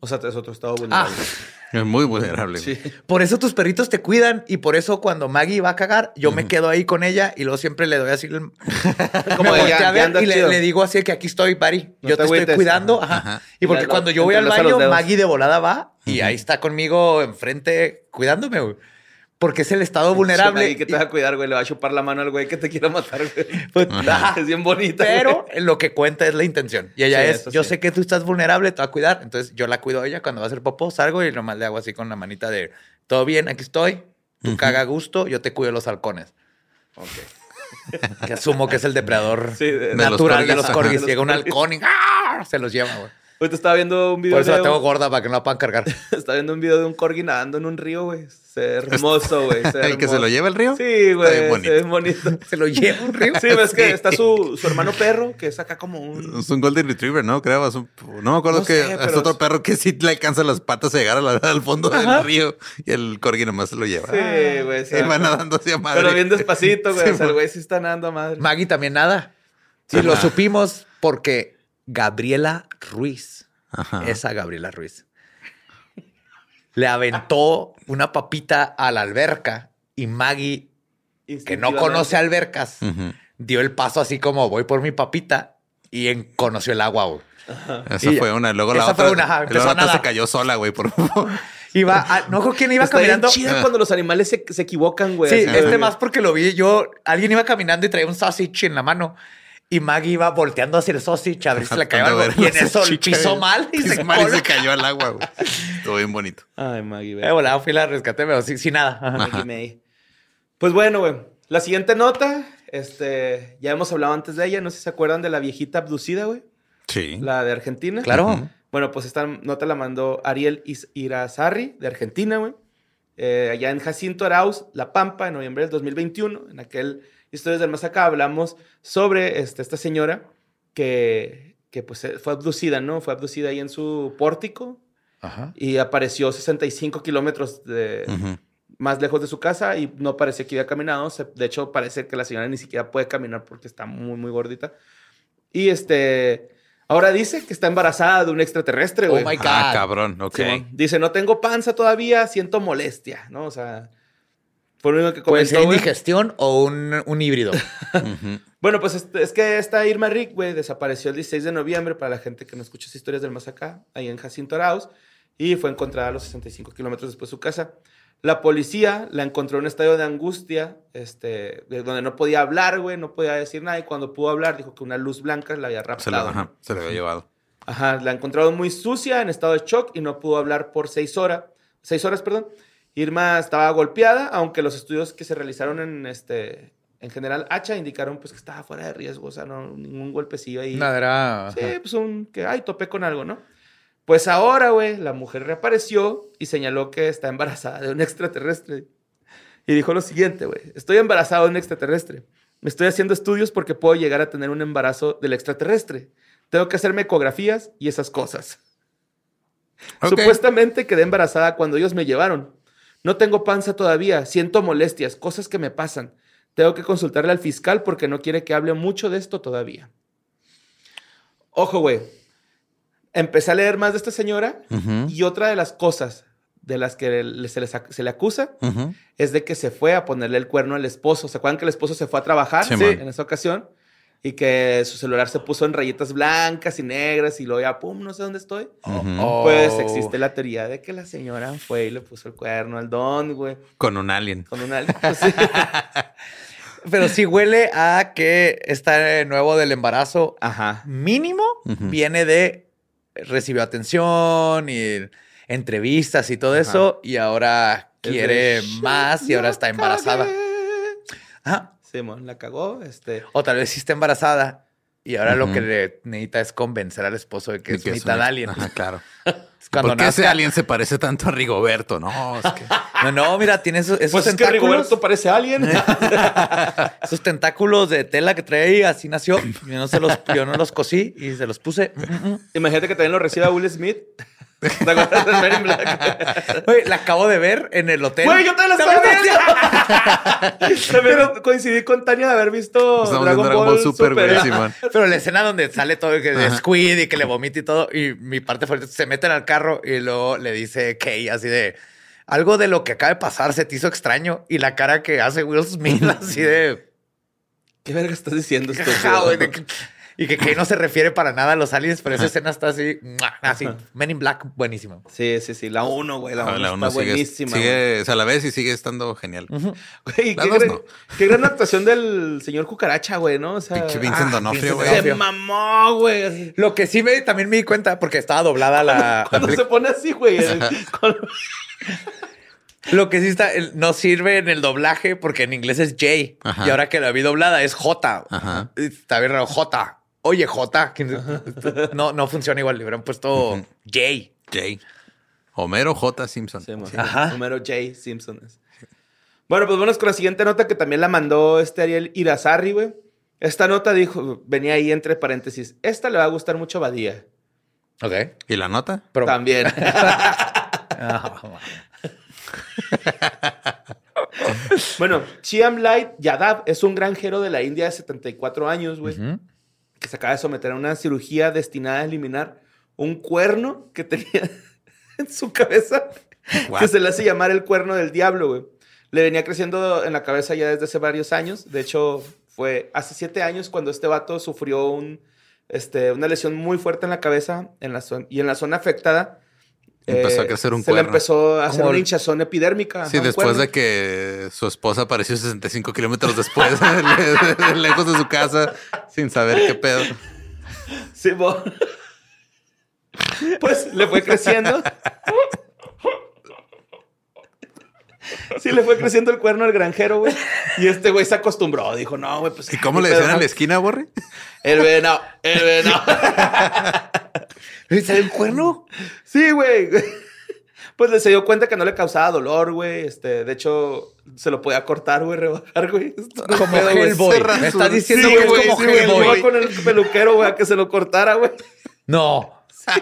Speaker 4: O sea, es otro estado vulnerable. <laughs>
Speaker 3: Es muy vulnerable. güey.
Speaker 4: sí.
Speaker 2: Por eso tus perritos te cuidan y por eso cuando Maggie va a cagar, yo me quedo ahí con ella y luego siempre le doy así el- <laughs>
Speaker 4: Como ya-
Speaker 2: a ver
Speaker 4: ya anda
Speaker 2: y le, digo así que aquí estoy, Pari.
Speaker 4: No
Speaker 2: yo
Speaker 4: te
Speaker 2: te, estoy cuidando.
Speaker 3: Ajá.
Speaker 2: Ajá. Y porque cuando yo voy al baño. Maggie de volada va y ahí está conmigo enfrente cuidándome, güey. Porque es el estado vulnerable.
Speaker 4: ¿Y que te va a cuidar, güey? Le va a chupar la mano al güey que te quiera matar, güey.
Speaker 2: Pues. <laughs>
Speaker 4: Es bien bonita.
Speaker 2: Pero
Speaker 4: güey.
Speaker 2: lo que cuenta es la intención. Y ella
Speaker 4: Sí,
Speaker 2: es, yo
Speaker 4: sí.
Speaker 2: sé que tú estás vulnerable, te va a cuidar. Entonces yo la cuido a ella cuando va a hacer popó, salgo y nomás le hago así con la manita de, todo bien, aquí estoy. Tú caga a gusto, yo te cuido los halcones. <laughs> Que asumo que es el depredador
Speaker 4: Sí, de-
Speaker 2: natural de los corgis. Llega un halcón y ¡ah! se los lleva, güey.
Speaker 4: Ahorita estaba viendo un video
Speaker 2: Por eso
Speaker 4: de
Speaker 2: la tengo
Speaker 4: un-
Speaker 2: gorda para que no la puedan cargar. <laughs>
Speaker 4: Estaba viendo un video de un corgi nadando en un río, güey. Se hermoso, güey. <laughs>
Speaker 3: ¿El que se lo lleva el río?
Speaker 4: Sí, güey. Se
Speaker 3: bonito.
Speaker 4: ve bonito. <laughs>
Speaker 2: Se lo lleva un río.
Speaker 4: Sí, ves que está su, su hermano perro, que es acá como un...
Speaker 3: Es un Golden Retriever, ¿no? Creo. es un- no me acuerdo
Speaker 4: No
Speaker 3: que
Speaker 4: sé,
Speaker 3: es
Speaker 4: pero
Speaker 3: otro
Speaker 4: es-
Speaker 3: perro que sí le alcanza las patas a llegar a la- al fondo del río y el corgi nomás se lo lleva.
Speaker 4: Sí, güey.
Speaker 3: Y va nadando hacia madre.
Speaker 4: Pero bien despacito, güey.
Speaker 3: Sí,
Speaker 4: o sea, el güey sí está nadando a madre.
Speaker 2: Maggie también nada.
Speaker 3: Ajá.
Speaker 2: lo supimos porque Gabriela Ruiz,
Speaker 3: Ajá.
Speaker 2: esa Gabriela Ruiz, le aventó una papita a la alberca y Maggie, que no conoce albercas,
Speaker 3: Ujú.
Speaker 2: dio el paso así como voy por mi papita y en- conoció el agua. güey.
Speaker 3: Esa
Speaker 2: Y-
Speaker 3: fue una. Luego la
Speaker 2: esa
Speaker 3: otra.
Speaker 2: fue una, ajá,
Speaker 3: luego la otra se cayó sola, güey, por favor. <laughs>
Speaker 2: Iba, a- no creo quién iba
Speaker 4: Está
Speaker 2: caminando.
Speaker 4: chido cuando los animales se, se equivocan, güey.
Speaker 2: Sí,
Speaker 4: así,
Speaker 2: este
Speaker 4: güey.
Speaker 2: más porque lo vi yo. Alguien iba caminando y traía un sausage en la mano. Y Maggie iba volteando hacia el sausage a ver si le cayó algo.
Speaker 3: de
Speaker 2: Y en eso pisó
Speaker 3: güey.
Speaker 2: mal y se
Speaker 3: mal y se cayó al agua, güey. Estuvo bien bonito.
Speaker 4: Ay, Maggie,
Speaker 2: Eh, volada, fui la rescaté, pero sin, sin nada. Ajá.
Speaker 4: Maggie May. Pues bueno, güey. La siguiente nota, este, ya hemos hablado antes de ella, no sé si se acuerdan de la viejita abducida, güey,
Speaker 3: Sí.
Speaker 4: la de Argentina.
Speaker 2: Claro.
Speaker 4: Bueno, pues esta nota la mandó Ariel Is- Irazarri, de Argentina, güey. Eh, allá en Jacinto Arauz, La Pampa, en noviembre del 2021. En aquel Historias del Más Acá hablamos sobre este, esta señora que, que pues eh, fue abducida, ¿no? Fue abducida ahí en su pórtico
Speaker 2: Ajá.
Speaker 4: y apareció 65 kilómetros de,
Speaker 3: Ujú.
Speaker 4: más lejos de su casa y no parecía que había caminado. Se- de hecho, parece que la señora ni siquiera puede caminar porque está muy, muy gordita. Y este, ahora dice que está embarazada de un extraterrestre,
Speaker 2: Oh
Speaker 4: güey.
Speaker 2: my God.
Speaker 3: Ah, cabrón. Ok.
Speaker 4: Simón. Dice, no tengo panza todavía, siento molestia, ¿no? O sea, fue lo único que
Speaker 2: Puede
Speaker 4: comentó,
Speaker 2: ser
Speaker 4: güey.
Speaker 2: indigestión o un, un híbrido. <laughs>
Speaker 3: Ujú.
Speaker 4: Bueno, pues este- es que esta Irma Rick, güey, desapareció el 16 de noviembre para la gente que no escucha esas historias del más acá, ahí en Jacinto Arauz, y fue encontrada a los 65 kilómetros después de su casa. La policía la encontró en un estado de angustia, este, de donde no podía hablar, güey, no podía decir nada, y cuando pudo hablar dijo que una luz blanca la había
Speaker 3: Se, la,
Speaker 4: raptado.
Speaker 3: ajá,
Speaker 4: ¿no?
Speaker 3: se le había llevado.
Speaker 4: Ajá, la encontraron muy sucia, en estado de shock, y no pudo hablar por seis horas, seis horas, perdón. Irma estaba golpeada, aunque los estudios que se realizaron en este, en general Hacha indicaron pues que estaba fuera de riesgo, o sea, no ningún golpecillo ahí.
Speaker 2: Nada, era.
Speaker 4: Sí, pues un que ay, topé con algo, ¿no? Pues ahora, güey, la mujer reapareció y señaló que está embarazada de un extraterrestre. Y dijo lo siguiente, güey, estoy embarazada de un extraterrestre. Me estoy haciendo estudios porque puedo llegar a tener un embarazo del extraterrestre. Tengo que hacerme ecografías y esas cosas. Supuestamente quedé embarazada cuando ellos me llevaron. No tengo panza todavía, siento molestias, cosas que me pasan. Tengo que consultarle al fiscal porque no quiere que hable mucho de esto todavía. Ojo, güey. Empecé a leer más de esta señora y otra de las cosas de las que se, les ac- se le acusa es de que se fue a ponerle el cuerno al esposo. ¿Se acuerdan que el esposo se fue a trabajar
Speaker 3: Sí,
Speaker 4: en esa ocasión? Y que su celular se puso en rayitas blancas y negras y luego ya, pum, no sé dónde estoy.
Speaker 2: Oh.
Speaker 4: Pues existe la teoría de que la señora fue y le puso el cuerno al don, güey.
Speaker 3: Con un alien.
Speaker 4: Con pues <laughs> sí. <laughs>
Speaker 2: Pero sí huele a que está nuevo del embarazo.
Speaker 4: Ajá.
Speaker 2: Mínimo viene de recibió atención y entrevistas y todo eso. Y ahora quiere más y ahora
Speaker 4: "Ya
Speaker 2: está embarazada.
Speaker 4: cagué".
Speaker 2: Ajá.
Speaker 4: Simón la cagó, este...
Speaker 2: O tal vez sí está embarazada. Y ahora lo
Speaker 3: Ujú.
Speaker 2: que le necesita es convencer al esposo de que
Speaker 3: Y
Speaker 2: es
Speaker 3: que
Speaker 2: mitad
Speaker 3: un-
Speaker 2: alien.
Speaker 3: Ajá, claro. <laughs>
Speaker 2: Cuando
Speaker 3: ¿Por qué ese
Speaker 2: nazca-
Speaker 3: alien se parece tanto a Rigoberto? No, es que...
Speaker 2: No, no, mira, tiene esos, esos
Speaker 4: Pues es que
Speaker 2: tentáculos.
Speaker 4: Rigoberto parece alien. <laughs>
Speaker 2: Esos tentáculos de tela que trae ahí, así nació. Yo no, se los, yo no los cosí y se los puse.
Speaker 4: Imagínate que también lo reciba Will Smith. ¿Te acuerdas de Men in Black? <laughs>
Speaker 2: Güey, la acabo de ver en el hotel.
Speaker 4: Güey, yo te la estaba viendo. <laughs> También coincidí con Tania de haber visto
Speaker 3: Estamos
Speaker 4: Dragon,
Speaker 3: Dragon
Speaker 4: Ball,
Speaker 3: Ball Super, güey, Simón.
Speaker 2: Pero la escena donde sale todo que de Squid y que le vomita y todo, y mi parte favorita se meten al carro y luego le dice Kay así de algo de lo que acaba de pasar se te hizo extraño y la cara que hace Will Smith <laughs> así de
Speaker 4: ¿Qué verga estás diciendo esto?
Speaker 2: "Ja, güey", y que Kay no se refiere para nada a los aliens, pero esa escena está así, así, Men in Black, buenísimo.
Speaker 4: Sí, sí, sí. La 1, güey. La 1
Speaker 3: Ah, la
Speaker 4: está
Speaker 3: sigue,
Speaker 4: buenísima.
Speaker 3: sigue, o sea, la ves y sigue estando genial.
Speaker 4: güey. Güey,
Speaker 3: La
Speaker 4: qué,
Speaker 3: dos
Speaker 4: gran,
Speaker 3: no.
Speaker 4: qué gran actuación del señor Cucaracha, güey, ¿no? O sea,
Speaker 3: Pinche Vincent
Speaker 4: ah,
Speaker 3: D'Onofrio, güey.
Speaker 4: Se mamó, güey.
Speaker 2: Lo que sí me, también me di cuenta, porque estaba doblada la... <laughs>
Speaker 4: Cuando se pone así, güey. con-
Speaker 2: Lo que sí está, no sirve en el doblaje porque en inglés es J.
Speaker 3: Ajá.
Speaker 2: Y ahora que la vi doblada es J.
Speaker 3: Ajá.
Speaker 2: Está bien raro, J. Oye, J. ¿Quién- No, no funciona igual. Le hubieran puesto J.
Speaker 3: Jay. Homero J. Simpson.
Speaker 4: Sí.
Speaker 2: Ajá.
Speaker 4: Número J. Simpson. es. Bueno, pues vamos con la siguiente nota que también la mandó este Ariel Irazarri, güey. Esta nota dijo, venía ahí entre paréntesis. Esta le va a gustar mucho a Badía.
Speaker 2: Ok.
Speaker 3: ¿Y la nota?
Speaker 2: Pero,
Speaker 4: También. <laughs> Bueno, Chiam Light Yadav es un granjero de la India de 74 años, güey.
Speaker 2: ujú.
Speaker 4: Que se acaba de someter a una cirugía destinada a eliminar un cuerno que tenía <laughs> en su cabeza,
Speaker 3: What?
Speaker 4: que se le hace llamar el cuerno del diablo, güey. Le venía creciendo en la cabeza ya desde hace varios años. De hecho, fue hace siete años cuando este vato sufrió un, este, una lesión muy fuerte en la cabeza en la y en la zona afectada
Speaker 3: Empezó a
Speaker 4: eh,
Speaker 3: crecer un
Speaker 4: se le empezó a hacer una hinchazón epidérmica.
Speaker 3: Sí, después de que su esposa apareció 65 kilómetros después, <laughs> le- de- lejos de su casa, sin saber qué pedo.
Speaker 4: Sí, bo- <laughs> Pues le fue creciendo. <laughs> Sí, le fue creciendo el cuerno al granjero, güey. Y este güey se acostumbró. Dijo, no, güey, pues.
Speaker 3: ¿Y cómo le
Speaker 4: ¿qué
Speaker 3: decían a la esquina, Borre?
Speaker 4: El venado, el venado. <laughs>
Speaker 2: ¿Sale un cuerno?
Speaker 4: Sí, güey. Pues le se dio cuenta que no le causaba dolor, güey. Este, de hecho, se lo podía cortar, güey, rebajar, güey.
Speaker 2: Como. Hellboy. Me estás diciendo
Speaker 4: Sí,
Speaker 2: que es como
Speaker 4: sí.
Speaker 2: Hellboy.
Speaker 4: Iba con el peluquero, güey, a que se lo cortara, güey.
Speaker 2: No.
Speaker 4: Sí,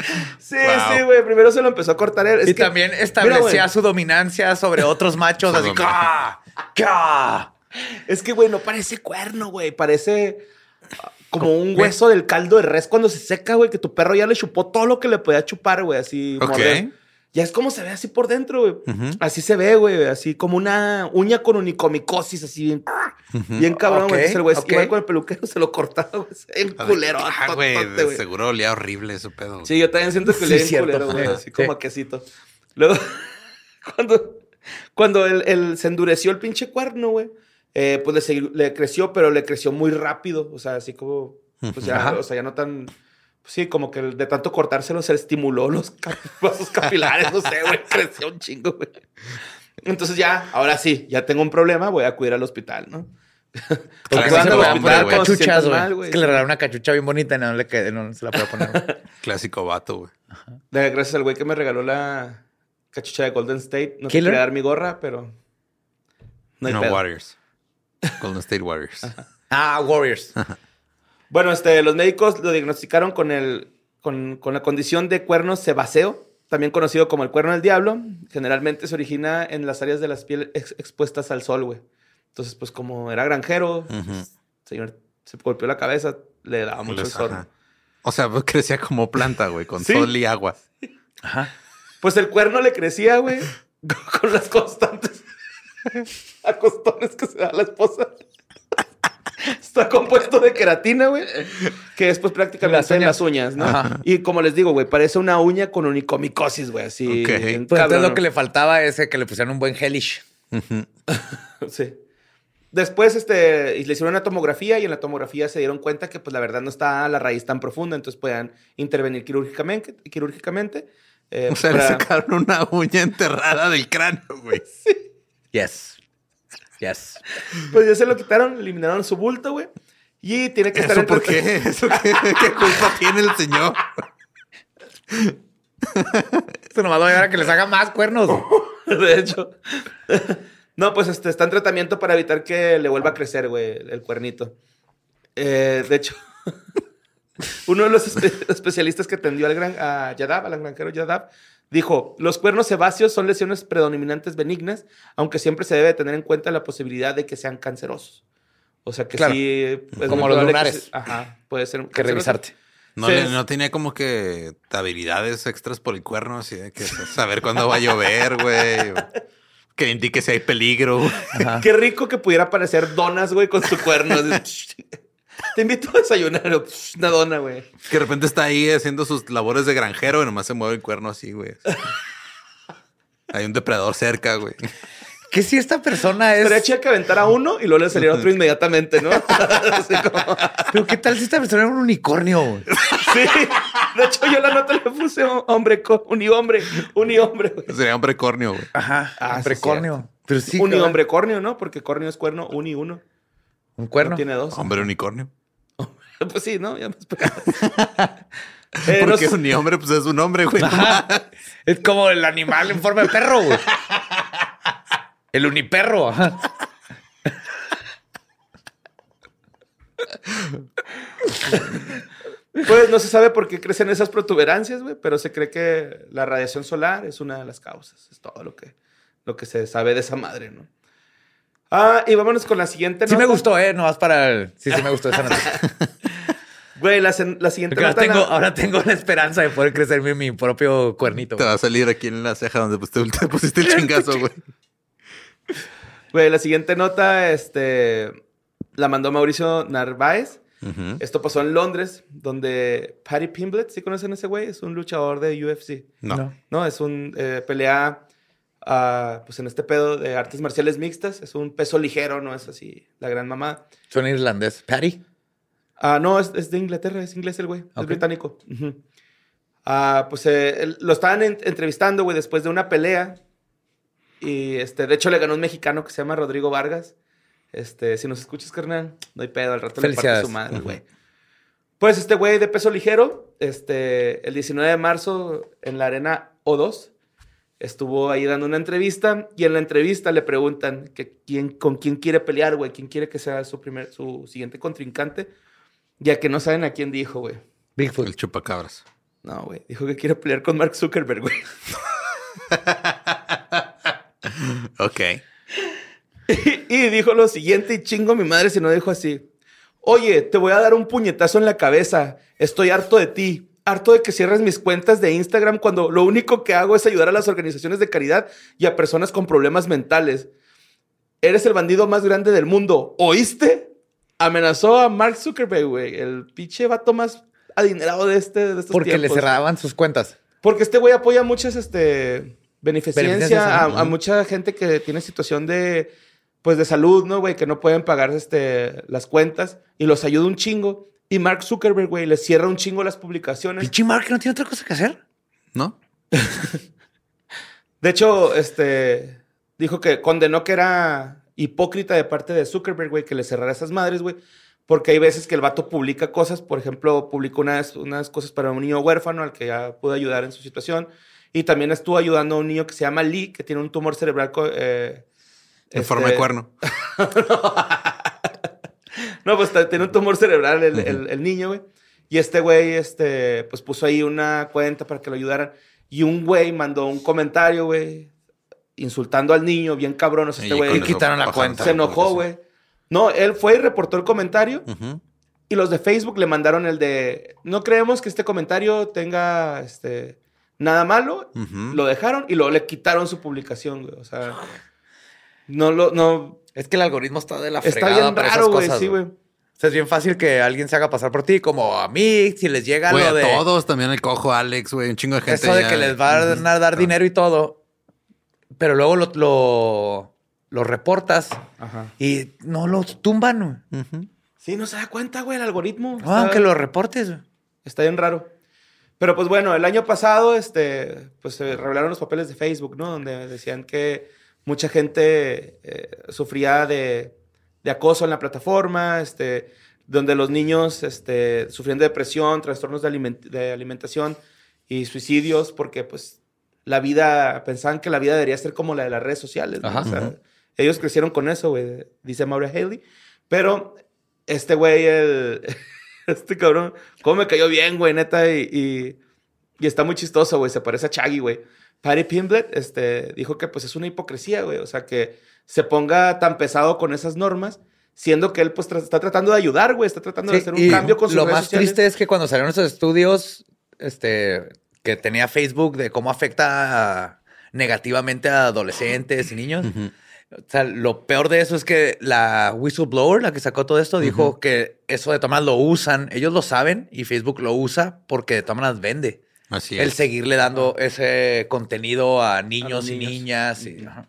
Speaker 3: Wow.
Speaker 4: sí, güey. Primero se lo empezó a cortar él. Es
Speaker 2: y
Speaker 4: que-
Speaker 2: también establecía su dominancia sobre otros machos, así. ¡ca! ¡ca!
Speaker 4: Es que, güey, no parece cuerno, güey. Parece ah, como un hueso del caldo de res cuando se seca, güey, que tu perro ya le chupó todo lo que le podía chupar, güey, así.
Speaker 3: Ok.
Speaker 4: Ya es como se ve así por dentro, güey. Así se ve, güey, así como una uña con unicomicosis, así bien, bien cabrón, güey.
Speaker 2: Ok,
Speaker 4: Entonces el güey con el peluquero se lo cortaba, güey. En culero,
Speaker 3: Ah, güey, seguro olía horrible ese pedo.
Speaker 4: Sí, yo también siento que
Speaker 2: Sí,
Speaker 4: di
Speaker 2: cierto.
Speaker 4: culero, güey,
Speaker 2: Sí.
Speaker 4: así como
Speaker 2: Sí.
Speaker 4: a quesito. Luego, <laughs> cuando, cuando el, el- se endureció el pinche cuerno, güey, eh, pues le, le creció, pero le creció muy rápido. O sea, así como, pues ya, o sea, ya no tan. Pues sí, como que de tanto cortárselo se estimuló los vasos <laughs> capilares, no sé, güey, <laughs> creció un chingo, güey. Entonces ya, ahora sí, ya tengo un problema, voy a acudir al hospital, ¿no? <laughs>
Speaker 2: Porque
Speaker 3: Claro,
Speaker 2: se pueden poner cachuchas, güey. Es que le regalaron una cachucha bien bonita y no, le quede- no se la puede poner. güey.
Speaker 3: Clásico vato, güey.
Speaker 4: De- Gracias al güey que me regaló la cachucha de Golden State. No te
Speaker 2: ¿Killer?
Speaker 4: quería dar mi gorra, pero. No hay
Speaker 3: No,
Speaker 4: pedo.
Speaker 3: Warriors. Golden State Warriors.
Speaker 2: ah, Warriors.
Speaker 4: Bueno, este, los médicos lo diagnosticaron con, el, con, con la condición de cuerno sebáceo, también conocido como el cuerno del diablo. Generalmente se origina en las áreas de las pieles ex- expuestas al sol, güey. Entonces, pues como era granjero, pues, señor se golpeó la cabeza, le daba mucho
Speaker 3: Les-
Speaker 4: sol.
Speaker 3: ajá. O sea, pues, <laughs> crecía como planta, güey, con
Speaker 4: Sí.
Speaker 3: sol y agua.
Speaker 2: Ajá.
Speaker 4: Pues el cuerno le crecía, güey, <laughs> con las constantes <laughs> acostones que se da la esposa. <laughs> Está compuesto de queratina, güey, que es pues prácticamente
Speaker 2: Las
Speaker 4: en las uñas, ¿no?
Speaker 2: Ajá.
Speaker 4: Y como les digo, güey, parece una uña con unicomicosis, güey, así.
Speaker 3: Ok.
Speaker 4: bien
Speaker 2: Pues entonces lo que le faltaba es que le pusieran un buen hellish. <laughs>
Speaker 4: Sí. Después, este, y le hicieron una tomografía y en la tomografía se dieron cuenta que, pues, la verdad no está la raíz tan profunda, entonces puedan intervenir quirúrgicamente. quirúrgicamente eh,
Speaker 3: O sea, le
Speaker 4: para-
Speaker 3: sacaron una uña enterrada del cráneo, güey. <laughs>
Speaker 2: Yes. Yes.
Speaker 4: Pues ya se lo quitaron, eliminaron su bulto, güey. Y tiene que estar
Speaker 3: ¿Eso
Speaker 4: en
Speaker 3: por qué? <laughs> <laughs> ¿Eso qué, qué culpa tiene el señor? <laughs>
Speaker 2: Esto nomás va a ayudar a que les haga más cuernos.
Speaker 4: De hecho. No, pues este, está en tratamiento para evitar que le vuelva a crecer, güey, el cuernito. Eh, de hecho, uno de los espe- especialistas que atendió al gran, a Yadav, al granjero Yadav, dijo, los cuernos sebáceos son lesiones predominantes benignas, aunque siempre se debe tener en cuenta la posibilidad de que sean cancerosos. O sea que
Speaker 2: Claro.
Speaker 4: sí... es
Speaker 2: Como los lunares.
Speaker 4: se- ajá, puede ser
Speaker 2: Que
Speaker 4: canceroso.
Speaker 2: revisarte.
Speaker 3: No,
Speaker 4: Sí,
Speaker 3: le-
Speaker 4: es-
Speaker 3: no tenía como que habilidades extras por el cuerno, así de que saber cuándo va a llover, güey. Que indique si hay peligro.
Speaker 4: Qué rico que pudiera aparecer donas, güey, con su cuerno. <laughs> <laughs> Te invito a desayunar. Una dona, güey.
Speaker 3: Que de repente está ahí haciendo sus labores de granjero y nomás se mueve el cuerno así, güey. <laughs> Hay un depredador cerca, güey.
Speaker 2: Que si esta persona es.
Speaker 4: Estaría chido que aventara uno y luego le saliera otro inmediatamente, ¿no? <laughs> Así como-
Speaker 2: Pero qué tal si esta persona era un unicornio? güey?
Speaker 4: Sí. De hecho, yo la nota le puse hombre, unihombre, unihombre, güey.
Speaker 3: Sería un precornio, güey.
Speaker 2: Ajá.
Speaker 4: Ah,
Speaker 2: un
Speaker 4: sí,
Speaker 2: precornio. Pero sí.
Speaker 4: unihombre cornio, ¿no? Porque cornio es cuerno, uni uno.
Speaker 2: Un cuerno.
Speaker 4: No tiene dos.
Speaker 3: Hombre unicornio. <laughs>
Speaker 4: Pues sí, ¿no? Ya me. <laughs> Eh, no
Speaker 3: Porque
Speaker 4: sé-
Speaker 3: un hombre, pues es un hombre, güey.
Speaker 2: Ajá. Es como el animal en forma de perro, güey. <laughs> El uniperro. Ajá.
Speaker 4: Pues no se sabe por qué crecen esas protuberancias, güey, pero se cree que la radiación solar es una de las causas. Es todo lo que, lo que se sabe de esa madre, ¿no? Ah, y vámonos con la siguiente
Speaker 2: Sí me
Speaker 4: nota.
Speaker 2: gustó, ¿eh? Nomás para el... Sí, sí me gustó esa noticia. <laughs>
Speaker 4: Güey, la, siguiente
Speaker 2: Porque ahora
Speaker 4: nota...
Speaker 2: tengo,
Speaker 4: la-
Speaker 2: ahora tengo la esperanza de poder crecerme mi propio cuernito.
Speaker 3: Te va a salir aquí en la ceja donde pues, te, te pusiste el <laughs> chingazo, güey.
Speaker 4: Güey, la siguiente nota, este, la mandó Mauricio Narváez Esto pasó en Londres, donde Paddy Pimblett, ¿sí conocen a ese güey? Es un luchador de UFC.
Speaker 3: No.
Speaker 2: No.
Speaker 4: No, es un eh, pelea, pues en este pedo de artes marciales mixtas. Es un peso ligero, no es así la gran mamá.
Speaker 2: Son irlandés. Patty.
Speaker 4: Ah, no, es, es de Inglaterra, es inglés el güey, es británico. Ah, pues eh, él- lo estaban en- entrevistando, güey, después de una pelea. Y este, de hecho le ganó un mexicano que se llama Rodrigo Vargas. Este, si nos escuchas, carnal, no hay pedo, al rato le parte su madre, güey. Pues este güey de peso ligero, este, el 19 de marzo en la arena O2, estuvo ahí dando una entrevista y en la entrevista le preguntan que quién, con quién quiere pelear, güey, quién quiere que sea su primer, su siguiente contrincante, ya que no saben a quién dijo, güey.
Speaker 2: Bigfoot.
Speaker 3: El chupacabras.
Speaker 4: No, güey, dijo que quiere pelear con Mark Zuckerberg, güey. <laughs>
Speaker 3: Ok.
Speaker 4: y dijo lo siguiente y chingo mi madre si no dijo así. Oye, te voy a dar un puñetazo en la cabeza. Estoy harto de ti. Harto de que cierres mis cuentas de Instagram cuando lo único que hago es ayudar a las organizaciones de caridad y a personas con problemas mentales. Eres el bandido más grande del mundo. ¿Oíste? Amenazó a Mark Zuckerberg, güey. El pinche vato más adinerado de este de estos
Speaker 2: Porque le cerraban sus cuentas.
Speaker 4: Porque este güey apoya muchas, este, beneficencia
Speaker 2: Beneficencias,
Speaker 4: a, a mucha gente que tiene situación de, pues, de salud, ¿no, güey? Que no pueden pagar, este, las cuentas y los ayuda un chingo. Y Mark Zuckerberg, güey, les cierra un chingo las publicaciones.
Speaker 2: Pinche Mark no tiene otra cosa que hacer.
Speaker 3: ¿No? <laughs>
Speaker 4: De hecho, este, dijo que condenó que era hipócrita de parte de Zuckerberg, güey, que le cerrara esas madres, güey. Porque hay veces que el vato publica cosas, por ejemplo, publicó unas, unas cosas para un niño huérfano al que ya pudo ayudar en su situación. Y también estuvo ayudando a un niño que se llama Lee, que tiene un tumor cerebral. eh,
Speaker 3: En
Speaker 4: este-
Speaker 3: forma de cuerno.
Speaker 4: No, <laughs> <laughs> pues ta- tiene un tumor cerebral el, el- el niño, güey. Y este güey, este, pues puso ahí una cuenta para que lo ayudaran. Y un güey mandó un comentario, güey, insultando al niño, bien cabrón. O sea, este güey
Speaker 2: Y quitaron la cuenta.
Speaker 4: se enojó, güey. No, él fue y reportó el comentario. Y los de Facebook le mandaron el de, no creemos que este comentario tenga, este, nada malo. Lo dejaron y luego le quitaron su publicación, güey. O sea, no lo, no,
Speaker 2: Es que el algoritmo está de la
Speaker 4: está
Speaker 2: fregada
Speaker 4: bien
Speaker 2: para esas
Speaker 4: raro, güey,
Speaker 2: cosas,
Speaker 4: sí, güey.
Speaker 2: O sea, es bien fácil que alguien se haga pasar por ti, como a mí, si les llega
Speaker 3: Güey,
Speaker 2: lo
Speaker 3: a
Speaker 2: de
Speaker 3: todos, también el cojo Alex, güey, un chingo de gente.
Speaker 2: eso de
Speaker 3: ya-
Speaker 2: que les va a dar, dar dinero y todo, pero luego lo, lo, lo reportas
Speaker 4: Ajá.
Speaker 2: y no lo tumban. güey.
Speaker 4: Sí, no se da cuenta, güey, el algoritmo.
Speaker 2: No,
Speaker 4: Está-
Speaker 2: aunque lo reportes. güey.
Speaker 4: Está bien raro. Pero pues bueno, el año pasado, este, pues se revelaron los papeles de Facebook, ¿no? Donde decían que mucha gente eh, sufría de, de acoso en la plataforma, este, donde los niños este, sufrían de depresión, trastornos de, aliment- de alimentación y suicidios, porque pues la vida, pensaban que la vida debería ser como la de las redes sociales.
Speaker 2: Ajá.
Speaker 4: O sea, Ellos crecieron con eso, güey, dice Maura Haley. Pero este güey, el, <laughs> este cabrón, cómo me cayó bien, güey, neta, y, y, y está muy chistoso, güey, se parece a Chaggy, güey. Patty Pimblett este, dijo que pues es una hipocresía, güey, o sea, que se ponga tan pesado con esas normas, siendo que él pues tra- está tratando de ayudar, güey, está tratando de hacer un cambio con sus
Speaker 2: Lo
Speaker 4: redes
Speaker 2: más
Speaker 4: sociales.
Speaker 2: triste es que cuando salieron esos estudios este, que tenía Facebook de cómo afecta negativamente a adolescentes y niños. O sea, lo peor de eso es que la whistleblower, la que sacó todo esto, dijo que eso de todas lo usan, ellos lo saben y Facebook lo usa porque de todas maneras vende.
Speaker 3: Así
Speaker 2: El seguirle dando ese contenido a niños, y niñas. y- ajá.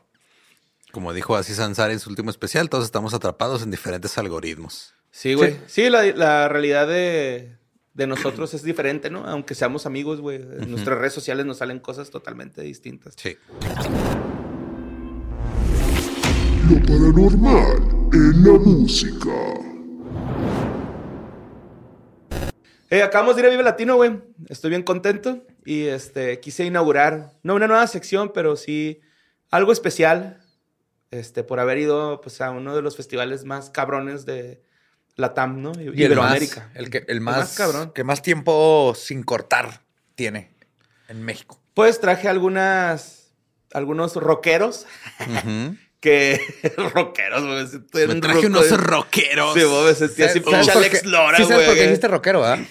Speaker 3: Como dijo así Sansari en su último especial, todos estamos atrapados en diferentes algoritmos.
Speaker 4: Sí, güey. Sí, la, la realidad de, de nosotros es diferente, ¿no? Aunque seamos amigos, güey. En nuestras redes sociales nos salen cosas totalmente distintas.
Speaker 3: Sí.
Speaker 5: Lo paranormal en la música.
Speaker 4: Eh, acabamos de ir a Vive Latino, güey. Estoy bien contento. Y este, quise inaugurar, no una nueva sección, pero sí algo especial. Más por haber ido pues, a uno de los festivales más cabrones de la TAM, ¿no?
Speaker 2: Y el más,
Speaker 4: Iberoamérica.
Speaker 2: el, que, el
Speaker 4: más
Speaker 2: más,
Speaker 4: cabrón.
Speaker 2: que más tiempo sin cortar tiene en México.
Speaker 4: Pues traje algunas, algunos rockeros
Speaker 3: Ujú. <laughs>
Speaker 4: que... <laughs> rockeros, güey.
Speaker 3: Me traje unos
Speaker 4: güey.
Speaker 3: rockeros.
Speaker 4: Sí, güey, me sentí así,
Speaker 2: ¿Sabes
Speaker 4: pinche
Speaker 2: por
Speaker 4: Alex? Lora,
Speaker 2: ¿Sí sabes por qué
Speaker 4: güey.
Speaker 2: dijiste rockero, ¿verdad?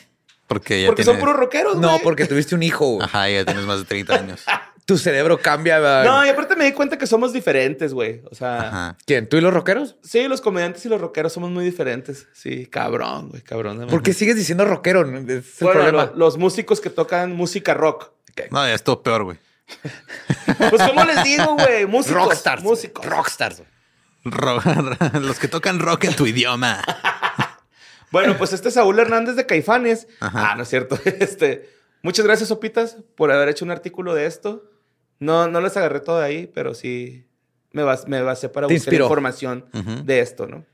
Speaker 3: Porque ya
Speaker 4: Porque son puros rockeros,
Speaker 2: No,
Speaker 4: güey.
Speaker 2: porque tuviste un hijo. güey.
Speaker 3: Ajá, ya tienes más de 30 años. <laughs>
Speaker 2: Tu cerebro cambia. ¿verdad?
Speaker 4: No, y aparte me di cuenta que somos diferentes, güey. O sea,
Speaker 3: Ajá.
Speaker 2: ¿Quién? ¿Tú y los rockeros?
Speaker 4: sí, los comediantes y los rockeros somos muy diferentes. Sí, cabrón, güey, cabrón. de
Speaker 2: ¿Por qué sigues diciendo rockero? Es el
Speaker 4: Bueno,
Speaker 2: problema.
Speaker 4: lo- los músicos que tocan música rock.
Speaker 3: No, ya estuvo peor, güey. <laughs>
Speaker 4: Pues, ¿cómo les digo, güey? Músicos.
Speaker 2: Rockstars.
Speaker 4: Músicos.
Speaker 2: Rockstars.
Speaker 3: Ro- <laughs> Los que tocan rock en tu idioma.
Speaker 4: Bueno, pues este Saúl Hernández de Caifanes.
Speaker 3: Ajá.
Speaker 4: Ah, no es cierto. <laughs> Este, muchas gracias, Sopitas, por haber hecho un artículo de esto. No, no les agarré todo de ahí, pero sí me, bas- me basé para
Speaker 2: Te
Speaker 4: buscar
Speaker 2: inspiró.
Speaker 4: información de esto, ¿no?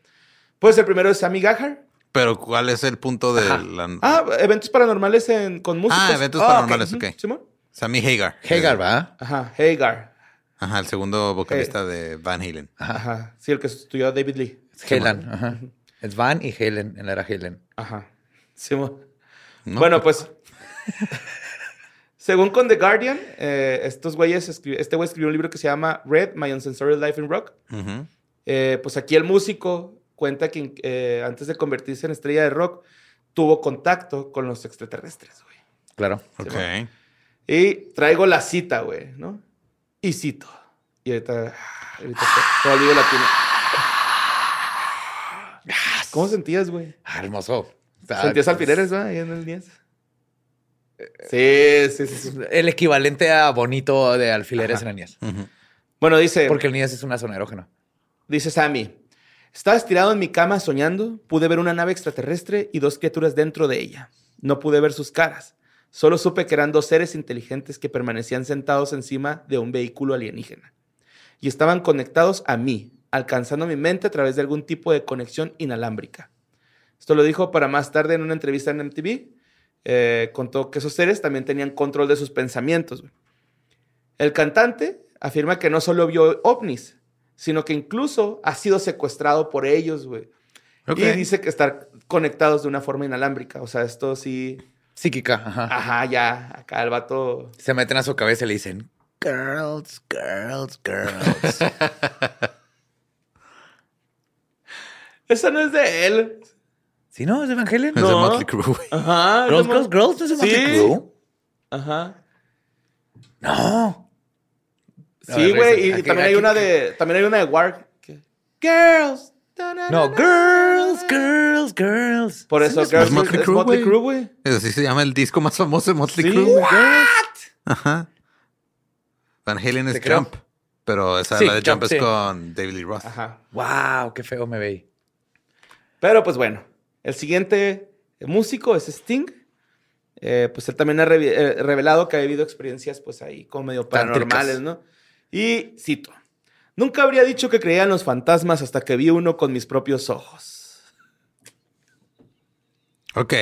Speaker 4: Pues el primero es Sammy Gahar.
Speaker 3: Pero ¿cuál es el punto de la...
Speaker 4: Ah, eventos paranormales en, con músicos.
Speaker 3: Ah, eventos
Speaker 4: ok.
Speaker 3: paranormales, ok.
Speaker 4: Simón.
Speaker 3: Sammy Hagar.
Speaker 2: Hagar, ¿va?
Speaker 4: Ajá, Hagar.
Speaker 3: Ajá, el segundo vocalista de Van Halen.
Speaker 4: Ajá. Sí, el que sustituyó a David Lee.
Speaker 2: Es Helen. Ajá. Es Van y Helen. En la era Helen.
Speaker 4: Ajá.
Speaker 3: No,
Speaker 4: bueno, pues. según con The Guardian, eh, estos güeyes este güey escribió un libro que se llama Red, My Uncensored Life in Rock. Eh, pues aquí el músico cuenta que eh, antes de convertirse en estrella de rock, tuvo contacto con los extraterrestres, güey.
Speaker 2: Claro.
Speaker 3: Ok.
Speaker 4: Y traigo la cita, güey, ¿no? Y cito. Y ahorita, ahorita te, te olvido latino. ¿Cómo sentías, güey?
Speaker 2: Ah, hermoso.
Speaker 4: ¿Sentías alfileres, güey, ahí en el 10? Sí, sí, sí, sí.
Speaker 2: El equivalente a bonito de alfileres
Speaker 4: Ajá.
Speaker 2: en la niñez.
Speaker 3: Ujú.
Speaker 4: Bueno, dice,
Speaker 2: Porque el niñez es una zona erógena.
Speaker 4: dice Sammy, estaba estirado en mi cama soñando, pude ver una nave extraterrestre y dos criaturas dentro de ella. No pude ver sus caras. Solo supe que eran dos seres inteligentes que permanecían sentados encima de un vehículo alienígena. Y estaban conectados a mí, alcanzando mi mente a través de algún tipo de conexión inalámbrica. Esto lo dijo para más tarde en una entrevista en MTV. Eh, contó que esos seres también tenían control de sus pensamientos. El cantante afirma que no solo vio ovnis, sino que incluso ha sido secuestrado por ellos, güey. Y dice que estar conectados de una forma inalámbrica. O sea, esto sí.
Speaker 2: Psíquica. Ajá.
Speaker 4: Ajá, ya. Acá el vato.
Speaker 2: Se meten a su cabeza y le dicen, girls, girls, girls. <laughs>
Speaker 4: Esa no es de él.
Speaker 2: ¿Sí no? ¿Es de Van Halen?
Speaker 3: Es de. Motley Crue, güey.
Speaker 4: Ajá.
Speaker 2: Girls, girls, girls. ¿No es de Motley
Speaker 4: Sí.
Speaker 2: Crue?
Speaker 4: Ajá.
Speaker 2: No.
Speaker 4: Sí, güey. Y
Speaker 2: Aquí-
Speaker 4: también hay
Speaker 2: aquí-
Speaker 4: una de. También hay una de que- Girls.
Speaker 2: No, girls, girls, girls.
Speaker 4: Por eso,
Speaker 3: Es
Speaker 4: Girls
Speaker 3: Motley
Speaker 4: es Motley
Speaker 3: güey.
Speaker 4: Crue, güey.
Speaker 3: Así se llama el disco más famoso de Motley
Speaker 4: Sí,
Speaker 3: Crue. güey.
Speaker 4: Girls.
Speaker 3: Ajá. Van Halen es
Speaker 2: creo.
Speaker 3: Jump. Pero esa
Speaker 2: Sí,
Speaker 3: la de Jump,
Speaker 2: Jump,
Speaker 3: es
Speaker 2: sí.
Speaker 3: con David Lee Roth.
Speaker 4: Ajá.
Speaker 2: Wow, qué feo me veí.
Speaker 4: Pero pues bueno, el siguiente músico es Sting. Eh, pues él también ha eh, revelado que ha vivido experiencias pues ahí como medio paranormales, ¿no? Y cito, nunca habría dicho que creía en los fantasmas hasta que vi uno con mis propios ojos.
Speaker 3: Ok.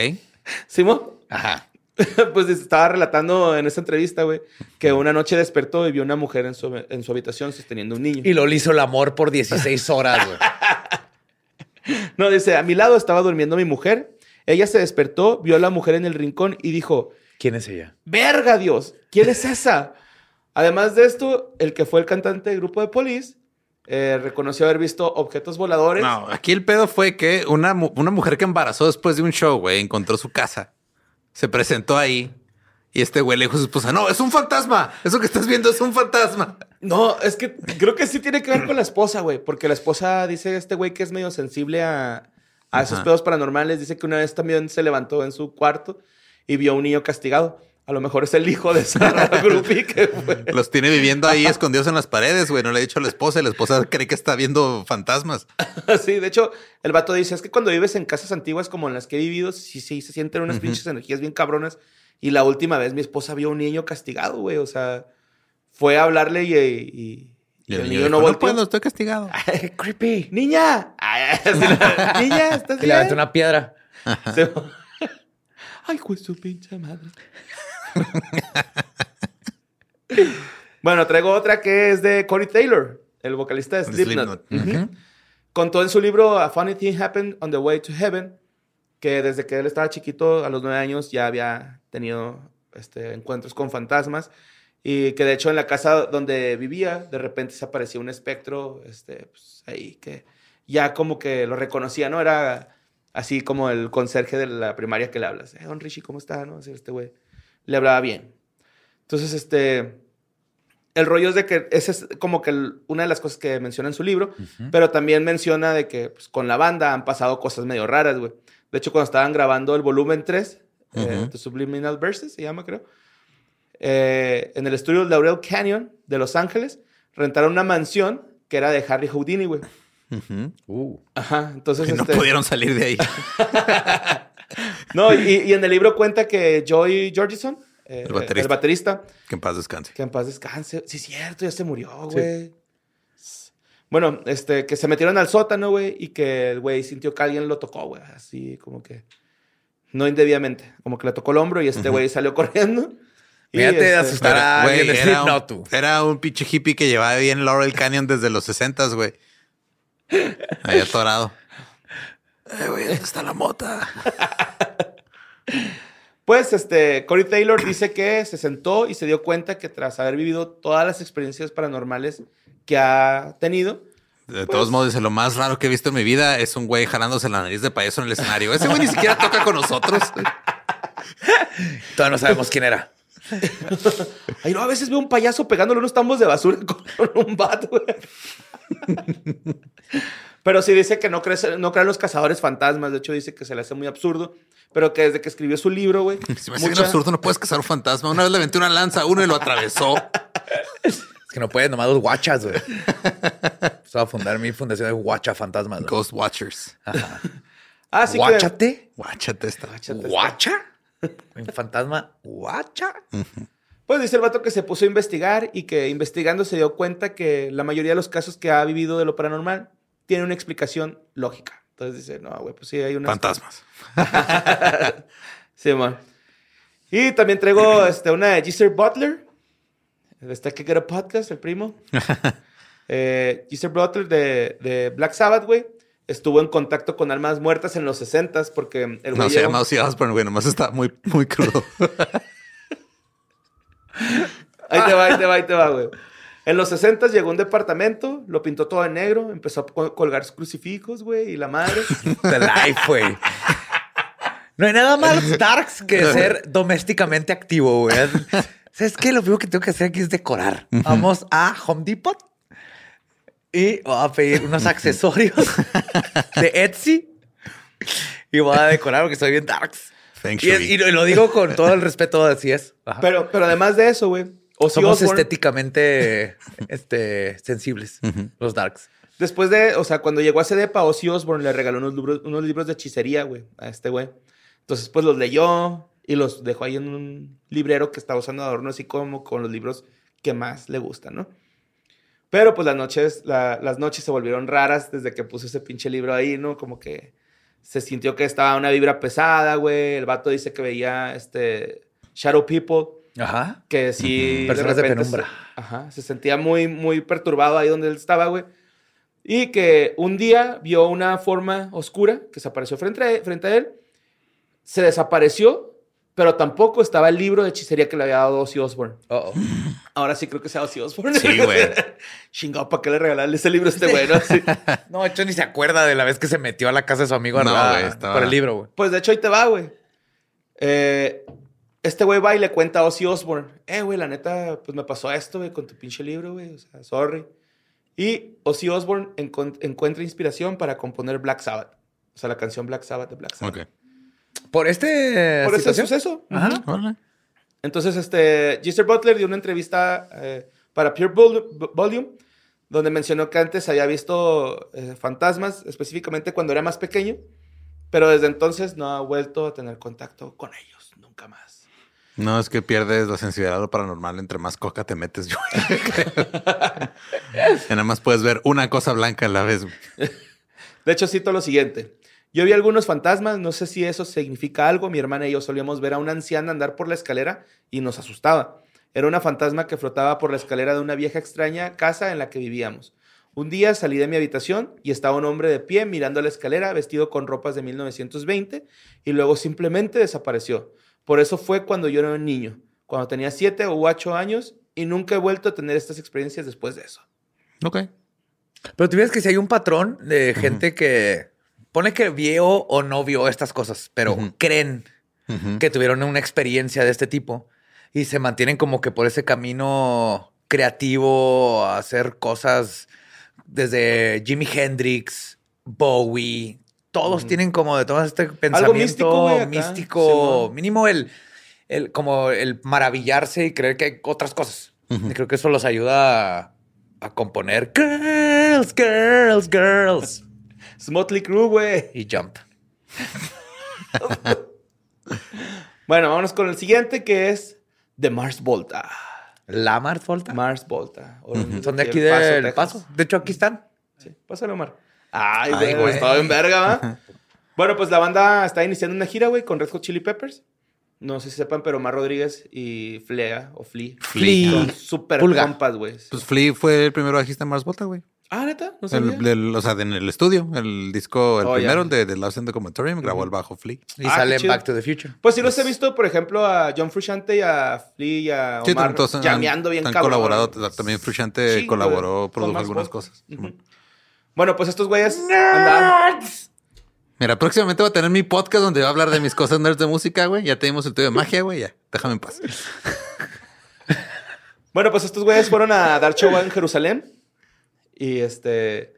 Speaker 4: ¿Simón?
Speaker 2: Ajá. <laughs>
Speaker 4: pues estaba relatando en esta entrevista, güey, que una noche despertó y vio una mujer en su, en su habitación sosteniendo un niño.
Speaker 2: Y lo hizo el amor por 16 horas, güey. <laughs> <laughs>
Speaker 4: No, dice, a mi lado estaba durmiendo mi mujer. Ella se despertó, vio a la mujer en el rincón y dijo,
Speaker 2: ¿Quién es ella?
Speaker 4: ¡Verga, Dios! ¿Quién es esa? Además de esto, el que fue el cantante del grupo de Police eh, reconoció haber visto objetos voladores.
Speaker 3: No, aquí el pedo fue que una, una mujer que embarazó después de un show, güey, encontró su casa. Se presentó ahí. Y este güey le dijo a su esposa, no, es un fantasma. Eso que estás viendo es un fantasma.
Speaker 4: No, es que creo que sí tiene que ver con la esposa, güey. Porque la esposa dice este güey que es medio sensible a, a esos pedos paranormales. Dice que una vez también se levantó en su cuarto y vio a un niño castigado. A lo mejor es el hijo de esa <laughs> que fue.
Speaker 3: Los tiene viviendo ahí escondidos en las paredes, güey. No le ha dicho a la esposa y la esposa cree que está viendo fantasmas. <laughs>
Speaker 4: Sí, de hecho, el vato dice, es que cuando vives en casas antiguas como en las que he vivido, sí, sí, se sienten unas pinches energías bien cabronas. Y la última vez mi esposa vio a un niño castigado, güey. O sea, fue a hablarle y, y-
Speaker 3: Y
Speaker 4: y
Speaker 3: el, niño, dijo, no,
Speaker 4: volteó.
Speaker 3: puedo, estoy castigado. <laughs>
Speaker 2: Creepy.
Speaker 4: ¡Niña! Ay, <laughs> así la- Niña, <laughs> ¿estás
Speaker 2: Y le aventó
Speaker 4: bien?
Speaker 2: una piedra.
Speaker 4: Se- Ay, pues su pinche madre. bueno, traigo otra que es de Corey Taylor, el vocalista de Slipknot. Contó en su libro A Funny Thing Happened on the Way to Heaven que desde que él estaba chiquito, a los nueve años, ya había tenido este, encuentros con fantasmas y que de hecho en la casa donde vivía, de repente se aparecía un espectro, este, pues, ahí que ya como que lo reconocía, ¿no? Era así como el conserje de la primaria que le hablas. Eh, don Richie, ¿cómo está? ¿No? Así, este güey le hablaba bien. Entonces, este, el rollo es de que esa es como que una de las cosas que menciona en su libro, pero también menciona de que pues, con la banda han pasado cosas medio raras, güey. De hecho, cuando estaban grabando el volumen 3, eh. The Subliminal Verses, se llama, creo, eh, en el estudio Laurel Canyon de Los Ángeles, rentaron una mansión que era de Harry Houdini, güey.
Speaker 2: Uh.
Speaker 4: Ajá, entonces...
Speaker 3: Y no
Speaker 4: este-
Speaker 3: pudieron salir de ahí. <laughs>
Speaker 4: No, y, y en el libro cuenta que Joey Jordison, eh,
Speaker 3: El baterista.
Speaker 4: el baterista,
Speaker 3: Que en paz descanse.
Speaker 4: que en paz descanse. Sí, cierto, ya se murió, güey. Bueno, este, que se metieron al sótano, güey, y que el güey sintió que alguien lo tocó, güey, así como que no indebidamente, como que le tocó el hombro y este güey salió <laughs> corriendo.
Speaker 2: Fíjate de
Speaker 4: este,
Speaker 2: asustar a
Speaker 3: Güey,
Speaker 2: alguien decir
Speaker 3: era, un,
Speaker 2: no tú.
Speaker 3: era un pinche hippie que llevaba bien Laurel Canyon desde los 60, güey. Ahí atorado. Eh, güey, ¿dónde está la mota? <laughs>
Speaker 4: Pues este, Corey Taylor dice que se sentó y se dio cuenta que tras haber vivido todas las experiencias paranormales que ha tenido,
Speaker 3: De
Speaker 4: Pues-
Speaker 3: todos modos, dice, lo más raro que he visto en mi vida es un güey jalándose la nariz de payaso en el escenario. Ese güey ni siquiera toca con nosotros. <laughs>
Speaker 2: Todavía no sabemos quién era.
Speaker 4: Ay, no, a veces veo un payaso pegándole unos tambos de basura con un bat, güey. Pero sí dice que no cree, no cree en los cazadores fantasmas. De hecho, dice que se le hace muy absurdo. Pero que desde que escribió su libro, güey. <laughs>
Speaker 3: Se me
Speaker 4: mucha-
Speaker 3: absurdo, no puedes cazar un fantasma. Una vez le aventé una lanza a uno y lo atravesó. <laughs>
Speaker 2: Que no puedes, nomás los guachas, güey. <laughs> Pues a fundar mi fundación de guacha fantasmas. güey.
Speaker 3: Ghost Watchers. <laughs>
Speaker 4: Ah, sí que...
Speaker 2: ¿Guáchate?
Speaker 3: Guáchate esta.
Speaker 2: ¿Guacha? Un fantasma guacha.
Speaker 4: Pues dice el vato que se puso a investigar y que investigando se dio cuenta que la mayoría de los casos que ha vivido de lo paranormal tiene una explicación lógica. Entonces dice, no, güey, pues sí, hay una...
Speaker 3: Fantasmas. <laughs>
Speaker 4: Sí, man. Y también traigo <clears throat> este, una de Giselle Butler. Está que Get a Podcast, el primo. <laughs> eh, Giselle Butler de, de Black Sabbath, güey. Estuvo en contacto con almas muertas en los 60s porque el güey
Speaker 3: No se llama Ozzy Osbourne, güey. Nomás está muy, muy crudo. <laughs>
Speaker 4: Ahí te va, ahí te va, ahí te va, güey. En los 60 llegó a un departamento, lo pintó todo de negro, empezó a co- colgar crucifijos, güey, y la madre. <laughs>
Speaker 2: The life, güey. No hay nada más darks que ser domésticamente activo, güey. ¿Sabes qué? Lo primero que tengo que hacer aquí es decorar. Vamos a Home Depot y voy a pedir <laughs> unos accesorios de Etsy y voy a decorar porque soy bien darks. Y, es- y lo, digo con todo el respeto, así es. Ajá.
Speaker 4: Pero, pero además de eso, güey, Ozzy
Speaker 2: Somos
Speaker 4: Osbourne,
Speaker 2: estéticamente este, sensibles, los darks.
Speaker 4: después de, o sea, cuando llegó a Cedepa, Ozzy Osbourne le regaló unos libros, unos libros de hechicería, güey, a este güey. Entonces, pues los leyó y los dejó ahí en un librero que estaba usando de adorno, así como con los libros que más le gustan, ¿no? Pero pues las noches, la- las noches se volvieron raras desde que puso ese pinche libro ahí, ¿no? Como que se sintió que estaba una vibra pesada, güey. El vato dice que veía este Shadow People,
Speaker 2: Ajá.
Speaker 4: que sí.
Speaker 2: Personas de penumbra.
Speaker 4: Se, ajá, se sentía muy, muy perturbado ahí donde él estaba, güey. Y que un día vio una forma oscura que se apareció frente a, frente a él, se desapareció, pero tampoco estaba el libro de hechicería que le había dado Ozzy Osbourne.
Speaker 2: Uh-oh. <laughs>
Speaker 4: Ahora sí creo que sea Ozzy Osbourne.
Speaker 3: Sí, güey. <laughs>
Speaker 4: Chingado, ¿para qué le regalarle ese libro a este güey? no? Sí. <laughs>
Speaker 2: No, de hecho ni se acuerda de la vez que se metió a la casa de su amigo
Speaker 3: No,
Speaker 2: robar
Speaker 3: güey, estaba-
Speaker 2: por el libro, güey.
Speaker 4: Pues de hecho ahí te va, güey. Eh, este güey va y le cuenta a Ozzy Osbourne, eh, güey, la neta, pues me pasó esto, güey, con tu pinche libro, güey, o sea, sorry. Y Ozzy Osbourne encuentra inspiración para componer Black Sabbath. O sea, la canción Black Sabbath de Black Sabbath.
Speaker 3: Ok.
Speaker 2: Por este
Speaker 4: Por ese
Speaker 2: situación?
Speaker 4: suceso.
Speaker 2: Ajá.
Speaker 4: Entonces, este, Giselle Butler dio una entrevista eh, para Pure Vol- Volume, donde mencionó que antes había visto eh, fantasmas, específicamente cuando era más pequeño, pero desde entonces no ha vuelto a tener contacto con ellos, nunca más.
Speaker 3: No, es que pierdes la sensibilidad a lo paranormal entre más coca te metes, yo. Y <laughs> nada más puedes ver una cosa blanca a la vez.
Speaker 4: De hecho, cito lo siguiente. Yo vi algunos fantasmas, no sé si eso significa algo. Mi hermana y yo solíamos ver a una anciana andar por la escalera y nos asustaba. Era una fantasma que flotaba por la escalera de una vieja extraña casa en la que vivíamos. Un día salí de mi habitación y estaba un hombre de pie mirando la escalera vestido con ropas de 1920 y luego simplemente desapareció. Por eso fue cuando yo era un niño, cuando tenía 7 o 8 años y nunca he vuelto a tener estas experiencias después de eso.
Speaker 3: Ok.
Speaker 2: Pero tú ves que si hay un patrón de gente que pone que vio o no vio estas cosas, pero creen que tuvieron una experiencia de este tipo y se mantienen como que por ese camino creativo, hacer cosas desde Jimi Hendrix, Bowie. Todos tienen como de todo este pensamiento
Speaker 4: místico,
Speaker 2: místico, mínimo el, el como el maravillarse y creer que hay otras cosas. Y creo que eso los ayuda a, a componer. Girls, girls, girls
Speaker 4: Smotley Crew, güey.
Speaker 2: y jump. <laughs>
Speaker 4: Bueno, vámonos con el siguiente que es The Mars Volta.
Speaker 2: La Mars Volta.
Speaker 4: Mars Volta.
Speaker 2: Son de aquí
Speaker 4: El
Speaker 2: del
Speaker 4: Texas.
Speaker 2: Paso. De hecho, aquí están.
Speaker 4: Sí, pásale, Omar. Ay,
Speaker 3: Ay,
Speaker 4: güey, estaba en verga, ¿va? <laughs> bueno, pues la banda está iniciando una gira, güey, con Red Hot Chili Peppers. No sé si sepan, pero Omar Rodríguez y Flea o Flea
Speaker 2: Flea.
Speaker 4: son súper
Speaker 2: Pulga.
Speaker 4: compas, güey.
Speaker 3: Pues Flea fue el primer bajista en Mars Volta, güey.
Speaker 4: Ah, ¿neta? No sabía.
Speaker 3: El, el- o sea, en el estudio, el disco, el
Speaker 4: Oh,
Speaker 3: primero, el de The Lost in the Comatorium, grabó el bajo Flea.
Speaker 2: Y
Speaker 4: Ah,
Speaker 2: sale en. Back to the Future.
Speaker 4: Pues sí los he visto, por ejemplo, a John Frusciante y a Flea y a
Speaker 3: Sí,
Speaker 4: Omar
Speaker 3: todos han-
Speaker 4: llameando bien
Speaker 3: han
Speaker 4: cabrón.
Speaker 3: colaborado. También Frusciante
Speaker 4: Sí,
Speaker 3: colaboró, produjo algunas cosas.
Speaker 4: Bueno, pues estos güeyes andaban...
Speaker 3: Mira, próximamente voy a tener mi podcast donde voy a hablar de mis cosas nerds de música, güey. Ya tenemos el tuyo de magia, güey. Ya, déjame en paz. <laughs>
Speaker 4: Bueno, pues estos güeyes fueron a dar show en Jerusalén. Y este.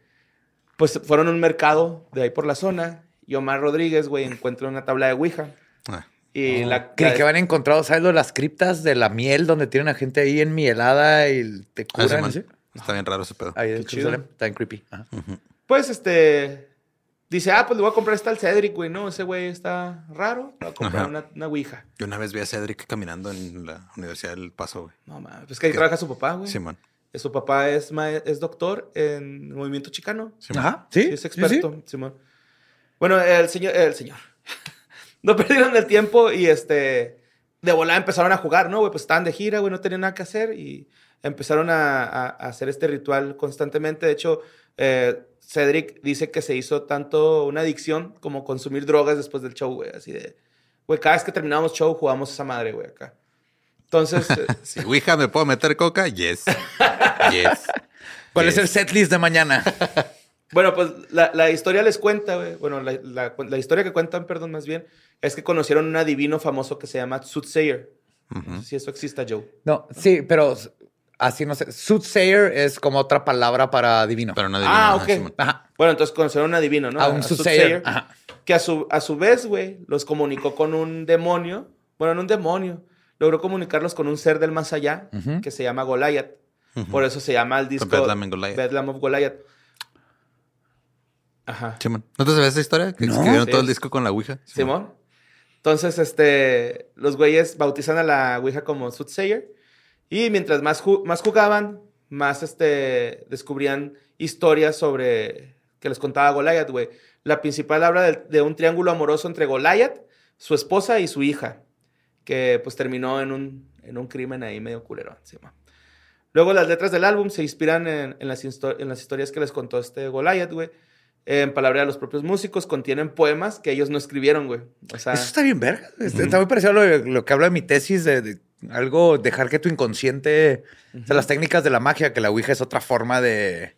Speaker 4: Pues fueron a un mercado de ahí por la zona. Y Omar Rodríguez, güey, encuentra una tabla de Ouija.
Speaker 3: Ah,
Speaker 4: Y la.
Speaker 2: Creí
Speaker 4: la-
Speaker 2: que van encontrado, ¿sabes? lo de Las criptas de la miel, donde tienen a gente ahí en mielada y te
Speaker 3: ah, sí,
Speaker 2: curan. ¿sí?
Speaker 3: Está bien raro ese pedo.
Speaker 2: Ahí. Jerusalén. Está en creepy. Ajá.
Speaker 4: Pues este. Dice, ah, pues le voy a comprar esta al Cedric, güey. No, ese güey está raro. Le voy a comprar una, una Ouija.
Speaker 3: Yo una vez vi a Cedric caminando en la Universidad del Paso, güey.
Speaker 4: No, mames. Pues que ahí
Speaker 3: ¿Qué?
Speaker 4: trabaja su papá, güey.
Speaker 3: Simón.
Speaker 4: Su papá es, ma- es doctor en movimiento chicano.
Speaker 3: Simón.
Speaker 2: Ajá. Sí.
Speaker 4: Sí, es experto, Simón. Bueno, el señor, el señor. <laughs> no perdieron el tiempo y este. De volada empezaron a jugar, ¿no? Güey, pues estaban de gira, güey, no tenían nada que hacer y empezaron a, a- a hacer este ritual constantemente. De hecho, eh, Cedric dice que se hizo tanto una adicción como consumir drogas después del show, güey. Así de. Güey, cada vez que terminábamos show jugamos esa madre, güey, acá. Entonces. eh, <laughs>
Speaker 3: Si Ouija me puedo meter coca, yes. Yes.
Speaker 2: ¿Cuál es el setlist de mañana? <laughs>
Speaker 4: Bueno, pues la, la historia les cuenta, güey. Bueno, la, la- la historia que cuentan, perdón, más bien, es que conocieron un adivino famoso que se llama Soothsayer. No sé si eso exista, Joe.
Speaker 2: No, sí, pero así no sé. Soothsayer es como otra palabra para divino.
Speaker 3: Pero no
Speaker 4: Ah,
Speaker 3: adivino,
Speaker 4: ok.
Speaker 3: Simón.
Speaker 2: Ajá.
Speaker 4: Bueno, entonces conocieron un adivino, ¿no?
Speaker 2: A un soothsayer. Ajá.
Speaker 4: Que a su, a su vez, güey, los comunicó con un demonio. Bueno, no un demonio. Logró comunicarlos con un ser del más allá que se llama Goliath. Por eso se llama el disco
Speaker 3: Bedlam Goliath.
Speaker 4: Bedlam of Goliath. Ajá.
Speaker 3: Simón. ¿No te sabes esa historia? Que
Speaker 2: No.
Speaker 3: escribieron
Speaker 4: Sí,
Speaker 3: todo el disco con la Ouija.
Speaker 4: Simón. Entonces, este, los güeyes bautizan a la Ouija como Soothsayer. Y mientras más, ju- más jugaban, más este, descubrían historias sobre que les contaba Goliath, güey. La principal habla de, de un triángulo amoroso entre Goliath, su esposa y su hija, que pues terminó en un, en un crimen ahí medio culero. Simón. Luego las letras del álbum se inspiran en, en las, histo- en las historias que les contó este Goliath, güey. En palabra de los propios músicos, contienen poemas que ellos no escribieron, güey. O sea,
Speaker 2: Eso está bien verga. Está está muy parecido a lo, lo que habla de mi tesis de, de algo, dejar que tu inconsciente, o sea, las técnicas de la magia, que la Ouija es otra forma de,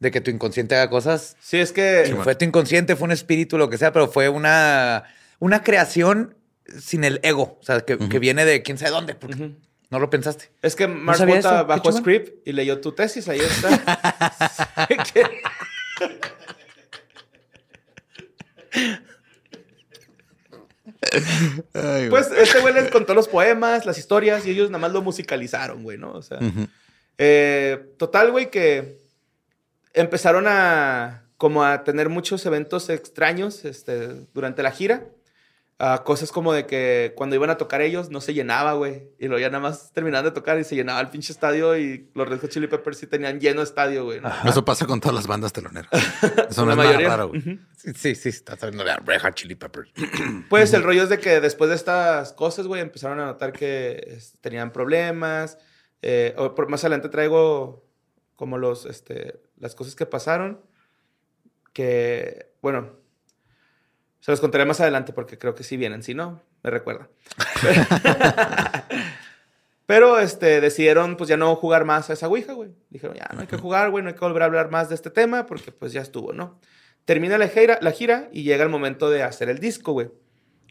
Speaker 2: de que tu inconsciente haga cosas.
Speaker 4: sí, es que...
Speaker 2: Fue tu inconsciente, fue un espíritu, lo que sea, pero fue una, una creación sin el ego, o sea, que, que viene de quién sabe dónde, porque no lo pensaste.
Speaker 4: Es que Volta
Speaker 2: eso, qué
Speaker 4: bajó script y leyó tu tesis, ahí está. <laughs> Pues este güey les contó los poemas, las historias y ellos nada más lo musicalizaron, güey, ¿no? O sea, eh, total, güey, que empezaron a como a tener muchos eventos extraños este, durante la gira. Ah, cosas como de que cuando iban a tocar ellos no se llenaba, güey. Y luego ya nada más terminaban de tocar y se llenaba el pinche estadio y los Red Hot Chili Peppers sí tenían lleno estadio, güey. ¿no?
Speaker 3: Eso pasa con todas las bandas teloneras. <laughs> Eso no
Speaker 4: La
Speaker 3: es
Speaker 4: mayoría.
Speaker 3: nada raro, güey.
Speaker 2: Sí, sí, sí, estás hablando de Red Hot Chili Peppers. <clears throat>
Speaker 4: Pues el rollo es de que después de estas cosas, güey, empezaron a notar que tenían problemas. Eh, o por, más adelante traigo como los, este, las cosas que pasaron. Que, bueno, se los contaré más adelante porque creo que sí vienen. Si no, me recuerda. <laughs> Pero este, decidieron pues ya no jugar más a esa Ouija, güey. Dijeron, ya no hay que jugar, güey, no hay que volver a hablar más de este tema porque pues ya estuvo, ¿no? Termina la gira, la gira y llega el momento de hacer el disco, güey.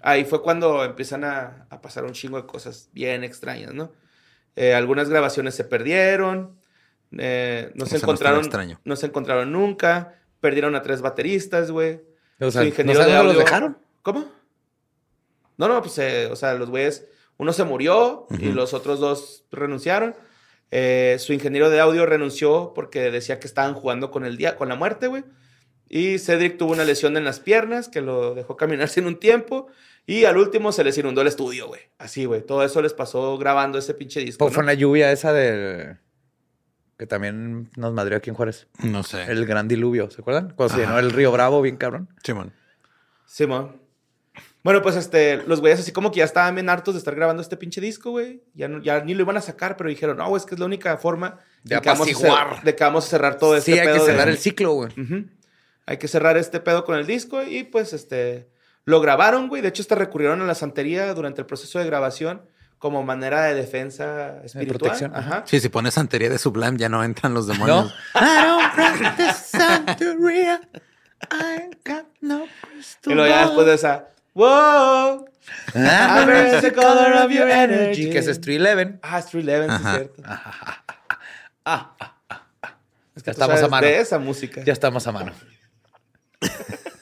Speaker 4: Ahí fue cuando empiezan a, a pasar un chingo de cosas bien extrañas, ¿no? Eh, algunas grabaciones se perdieron. eh, no se encontraron. No se encontraron nunca. Perdieron a tres bateristas, güey.
Speaker 2: O sea, ¿no
Speaker 4: de
Speaker 2: los dejaron?
Speaker 4: ¿Cómo? No, no, pues, eh, o sea, los güeyes, uno se murió y los otros dos renunciaron. Eh, su ingeniero de audio renunció porque decía que estaban jugando con el día, con la muerte, güey. Y Cedric tuvo una lesión en las piernas que lo dejó caminar <laughs> sin un tiempo. Y al último se les inundó el estudio, güey. Así, güey. Todo eso les pasó grabando ese pinche disco.
Speaker 2: Pues
Speaker 4: ¿no?
Speaker 2: fue una lluvia esa del... Que también nos madrió aquí en Juárez.
Speaker 3: No sé.
Speaker 2: El gran diluvio, ¿se acuerdan? Cuando se llenó el río Bravo, bien cabrón.
Speaker 3: Simón.
Speaker 4: Simón. Bueno, pues este, los güeyes así como que ya estaban bien hartos de estar grabando este pinche disco, güey. Ya, no- ya ni lo iban a sacar, pero dijeron, no, es que es la única forma
Speaker 2: De
Speaker 4: que vamos a cer-
Speaker 2: apaciguar.
Speaker 4: de que vamos a cerrar todo este
Speaker 2: sí, hay que
Speaker 4: pedo de-
Speaker 2: cerrar el ciclo, güey.
Speaker 4: Hay que cerrar este pedo con el disco y pues este lo grabaron, güey. De hecho, hasta recurrieron a la santería durante el proceso de grabación como manera de defensa espiritual.
Speaker 2: protección,
Speaker 4: Ajá.
Speaker 3: Sí, si pones santería de Sublime ya no entran los
Speaker 2: ¿No?
Speaker 3: demonios.
Speaker 4: Y luego ya después de esa, wow.
Speaker 2: Ah,
Speaker 4: It's the color of your energy.
Speaker 2: Que es Street Eleven.
Speaker 4: Ah, Street Eleven, sí es cierto. Es que
Speaker 2: Ya estamos a mano.
Speaker 4: de esa música.
Speaker 2: Ya estamos a mano. <laughs>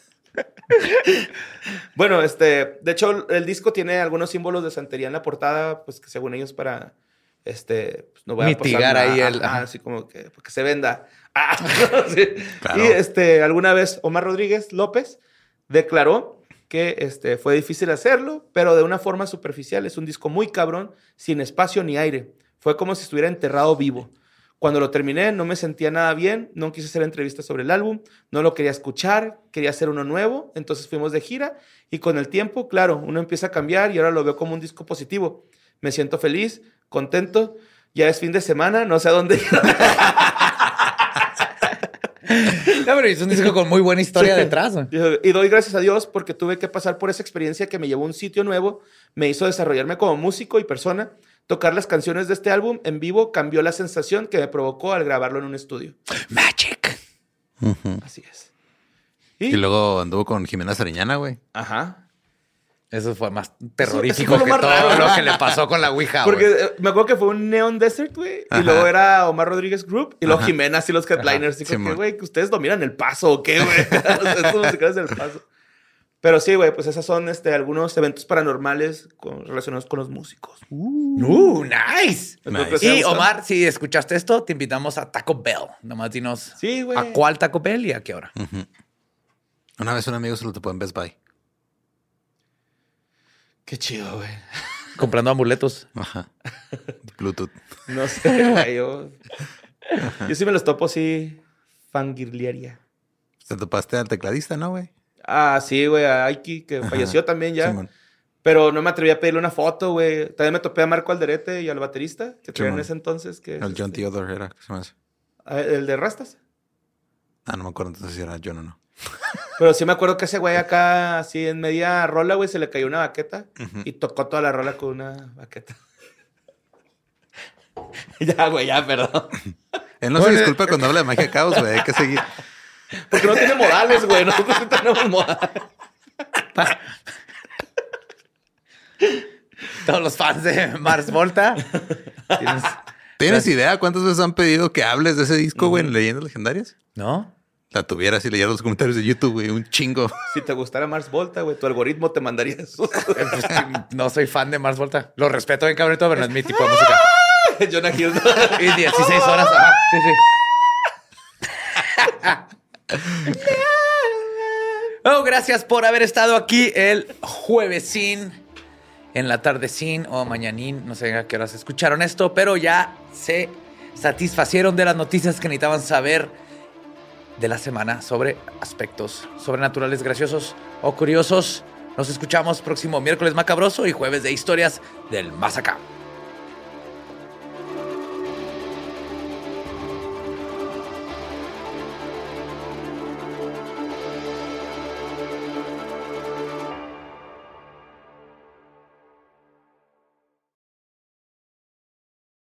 Speaker 2: <laughs>
Speaker 4: Bueno, este, de hecho, el disco tiene algunos símbolos de santería en la portada, pues que según ellos para, este, pues, no voy a
Speaker 2: Mitigar
Speaker 4: pasar
Speaker 2: ahí
Speaker 4: nada.
Speaker 2: el-
Speaker 4: Ajá, así como que, que se venda. <laughs> Ah, <laughs> sí.
Speaker 3: Claro.
Speaker 4: Y este, alguna vez Omar Rodríguez López declaró que este, fue difícil hacerlo, pero de una forma superficial. Es un disco muy cabrón, sin espacio ni aire. Fue como si estuviera enterrado vivo. Cuando lo terminé no me sentía nada bien, no quise hacer entrevistas sobre el álbum, no lo quería escuchar, quería hacer uno nuevo, entonces fuimos de gira y con el tiempo, claro, uno empieza a cambiar y ahora lo veo como un disco positivo. Me siento feliz, contento, ya es fin de semana, no sé a dónde. <laughs>
Speaker 2: No, pero es un disco con muy buena historia detrás.
Speaker 4: Y doy gracias a Dios porque tuve que pasar por esa experiencia que me llevó a un sitio nuevo, me hizo desarrollarme como músico y persona. Tocar las canciones de este álbum en vivo cambió la sensación que me provocó al grabarlo en un estudio.
Speaker 2: Magic.
Speaker 4: Así es.
Speaker 3: Y luego anduvo con Jimena Sariñana, güey.
Speaker 4: Ajá.
Speaker 2: Eso fue más
Speaker 4: eso
Speaker 2: terrorífico
Speaker 4: fue lo
Speaker 2: que
Speaker 4: más
Speaker 2: todo
Speaker 4: raro.
Speaker 2: lo que le pasó con la Ouija,
Speaker 4: Porque
Speaker 2: güey.
Speaker 4: eh, me acuerdo que fue un Neon Desert, güey. Y
Speaker 3: Ajá.
Speaker 4: luego era Omar Rodríguez Group. Y luego
Speaker 3: Ajá.
Speaker 4: Jimena, así los headliners. Así como
Speaker 3: Simón.
Speaker 4: que, güey, que ustedes dominan el paso o qué, güey. <laughs> Estos musicales del paso. Pero sí, güey, pues esos son este, algunos eventos paranormales con- relacionados con los músicos.
Speaker 2: Uh, nice.
Speaker 3: Nice.
Speaker 2: Y Omar, si escuchaste esto, te invitamos a Taco Bell. Nomás dinos
Speaker 4: Sí, güey.
Speaker 2: a cuál Taco Bell y a qué hora.
Speaker 3: Una vez un amigo se lo topó en Best Buy.
Speaker 4: Qué chido, güey.
Speaker 2: Comprando amuletos.
Speaker 3: Ajá. <laughs> Bluetooth.
Speaker 4: No sé, güey. Yo, yo sí me los topo así, fangirliaria.
Speaker 3: Te topaste al tecladista, ¿no, güey?
Speaker 4: Ah, sí, güey, a Aiki, que
Speaker 3: Ajá.
Speaker 4: falleció también ya.
Speaker 3: Simón.
Speaker 4: Pero no me atreví a pedirle una foto, güey. También me topé a Marco Alderete y al baterista, que traía en ese entonces. Que
Speaker 3: El John
Speaker 4: este-
Speaker 3: Theodore era. ¿qué se llama ese?
Speaker 4: Ah, El de Rastas.
Speaker 3: Ah, no me acuerdo entonces si era John o no. <laughs>
Speaker 4: Pero sí me acuerdo que ese güey acá, así en media rola, güey, se le cayó una baqueta y tocó toda la rola con una baqueta. <laughs> ya, güey, ya, perdón.
Speaker 3: Él no
Speaker 2: Bueno,
Speaker 3: se disculpa cuando habla de magia caos, güey. Hay que seguir. <laughs>
Speaker 4: Porque no tiene modales, güey. Nosotros sí tenemos modales.
Speaker 2: Todos los fans de Mars Volta. ¿Tienes-
Speaker 3: ¿Tienes idea cuántas veces han pedido que hables de ese disco, güey, en Leyendas Legendarias?
Speaker 2: ¿No?
Speaker 3: La tuvieras y leyeras los comentarios de YouTube, güey. Un chingo.
Speaker 4: Si te gustara Mars Volta, güey, tu algoritmo te mandaría eso.
Speaker 2: Eh, pues, no soy fan de Mars Volta. Lo respeto bien cabrón, pero no es mi tipo de música. <laughs>
Speaker 4: Jonah Hill.
Speaker 2: Y 16 horas. Ajá. Sí, sí. <laughs> Oh, gracias por haber estado aquí el juevesín, en la tardecín o mañanín. No sé a qué horas escucharon esto, pero ya se satisfacieron de las noticias que necesitaban saber de la semana sobre aspectos sobrenaturales, graciosos o curiosos. Nos escuchamos próximo miércoles macabroso y jueves de historias del más acá.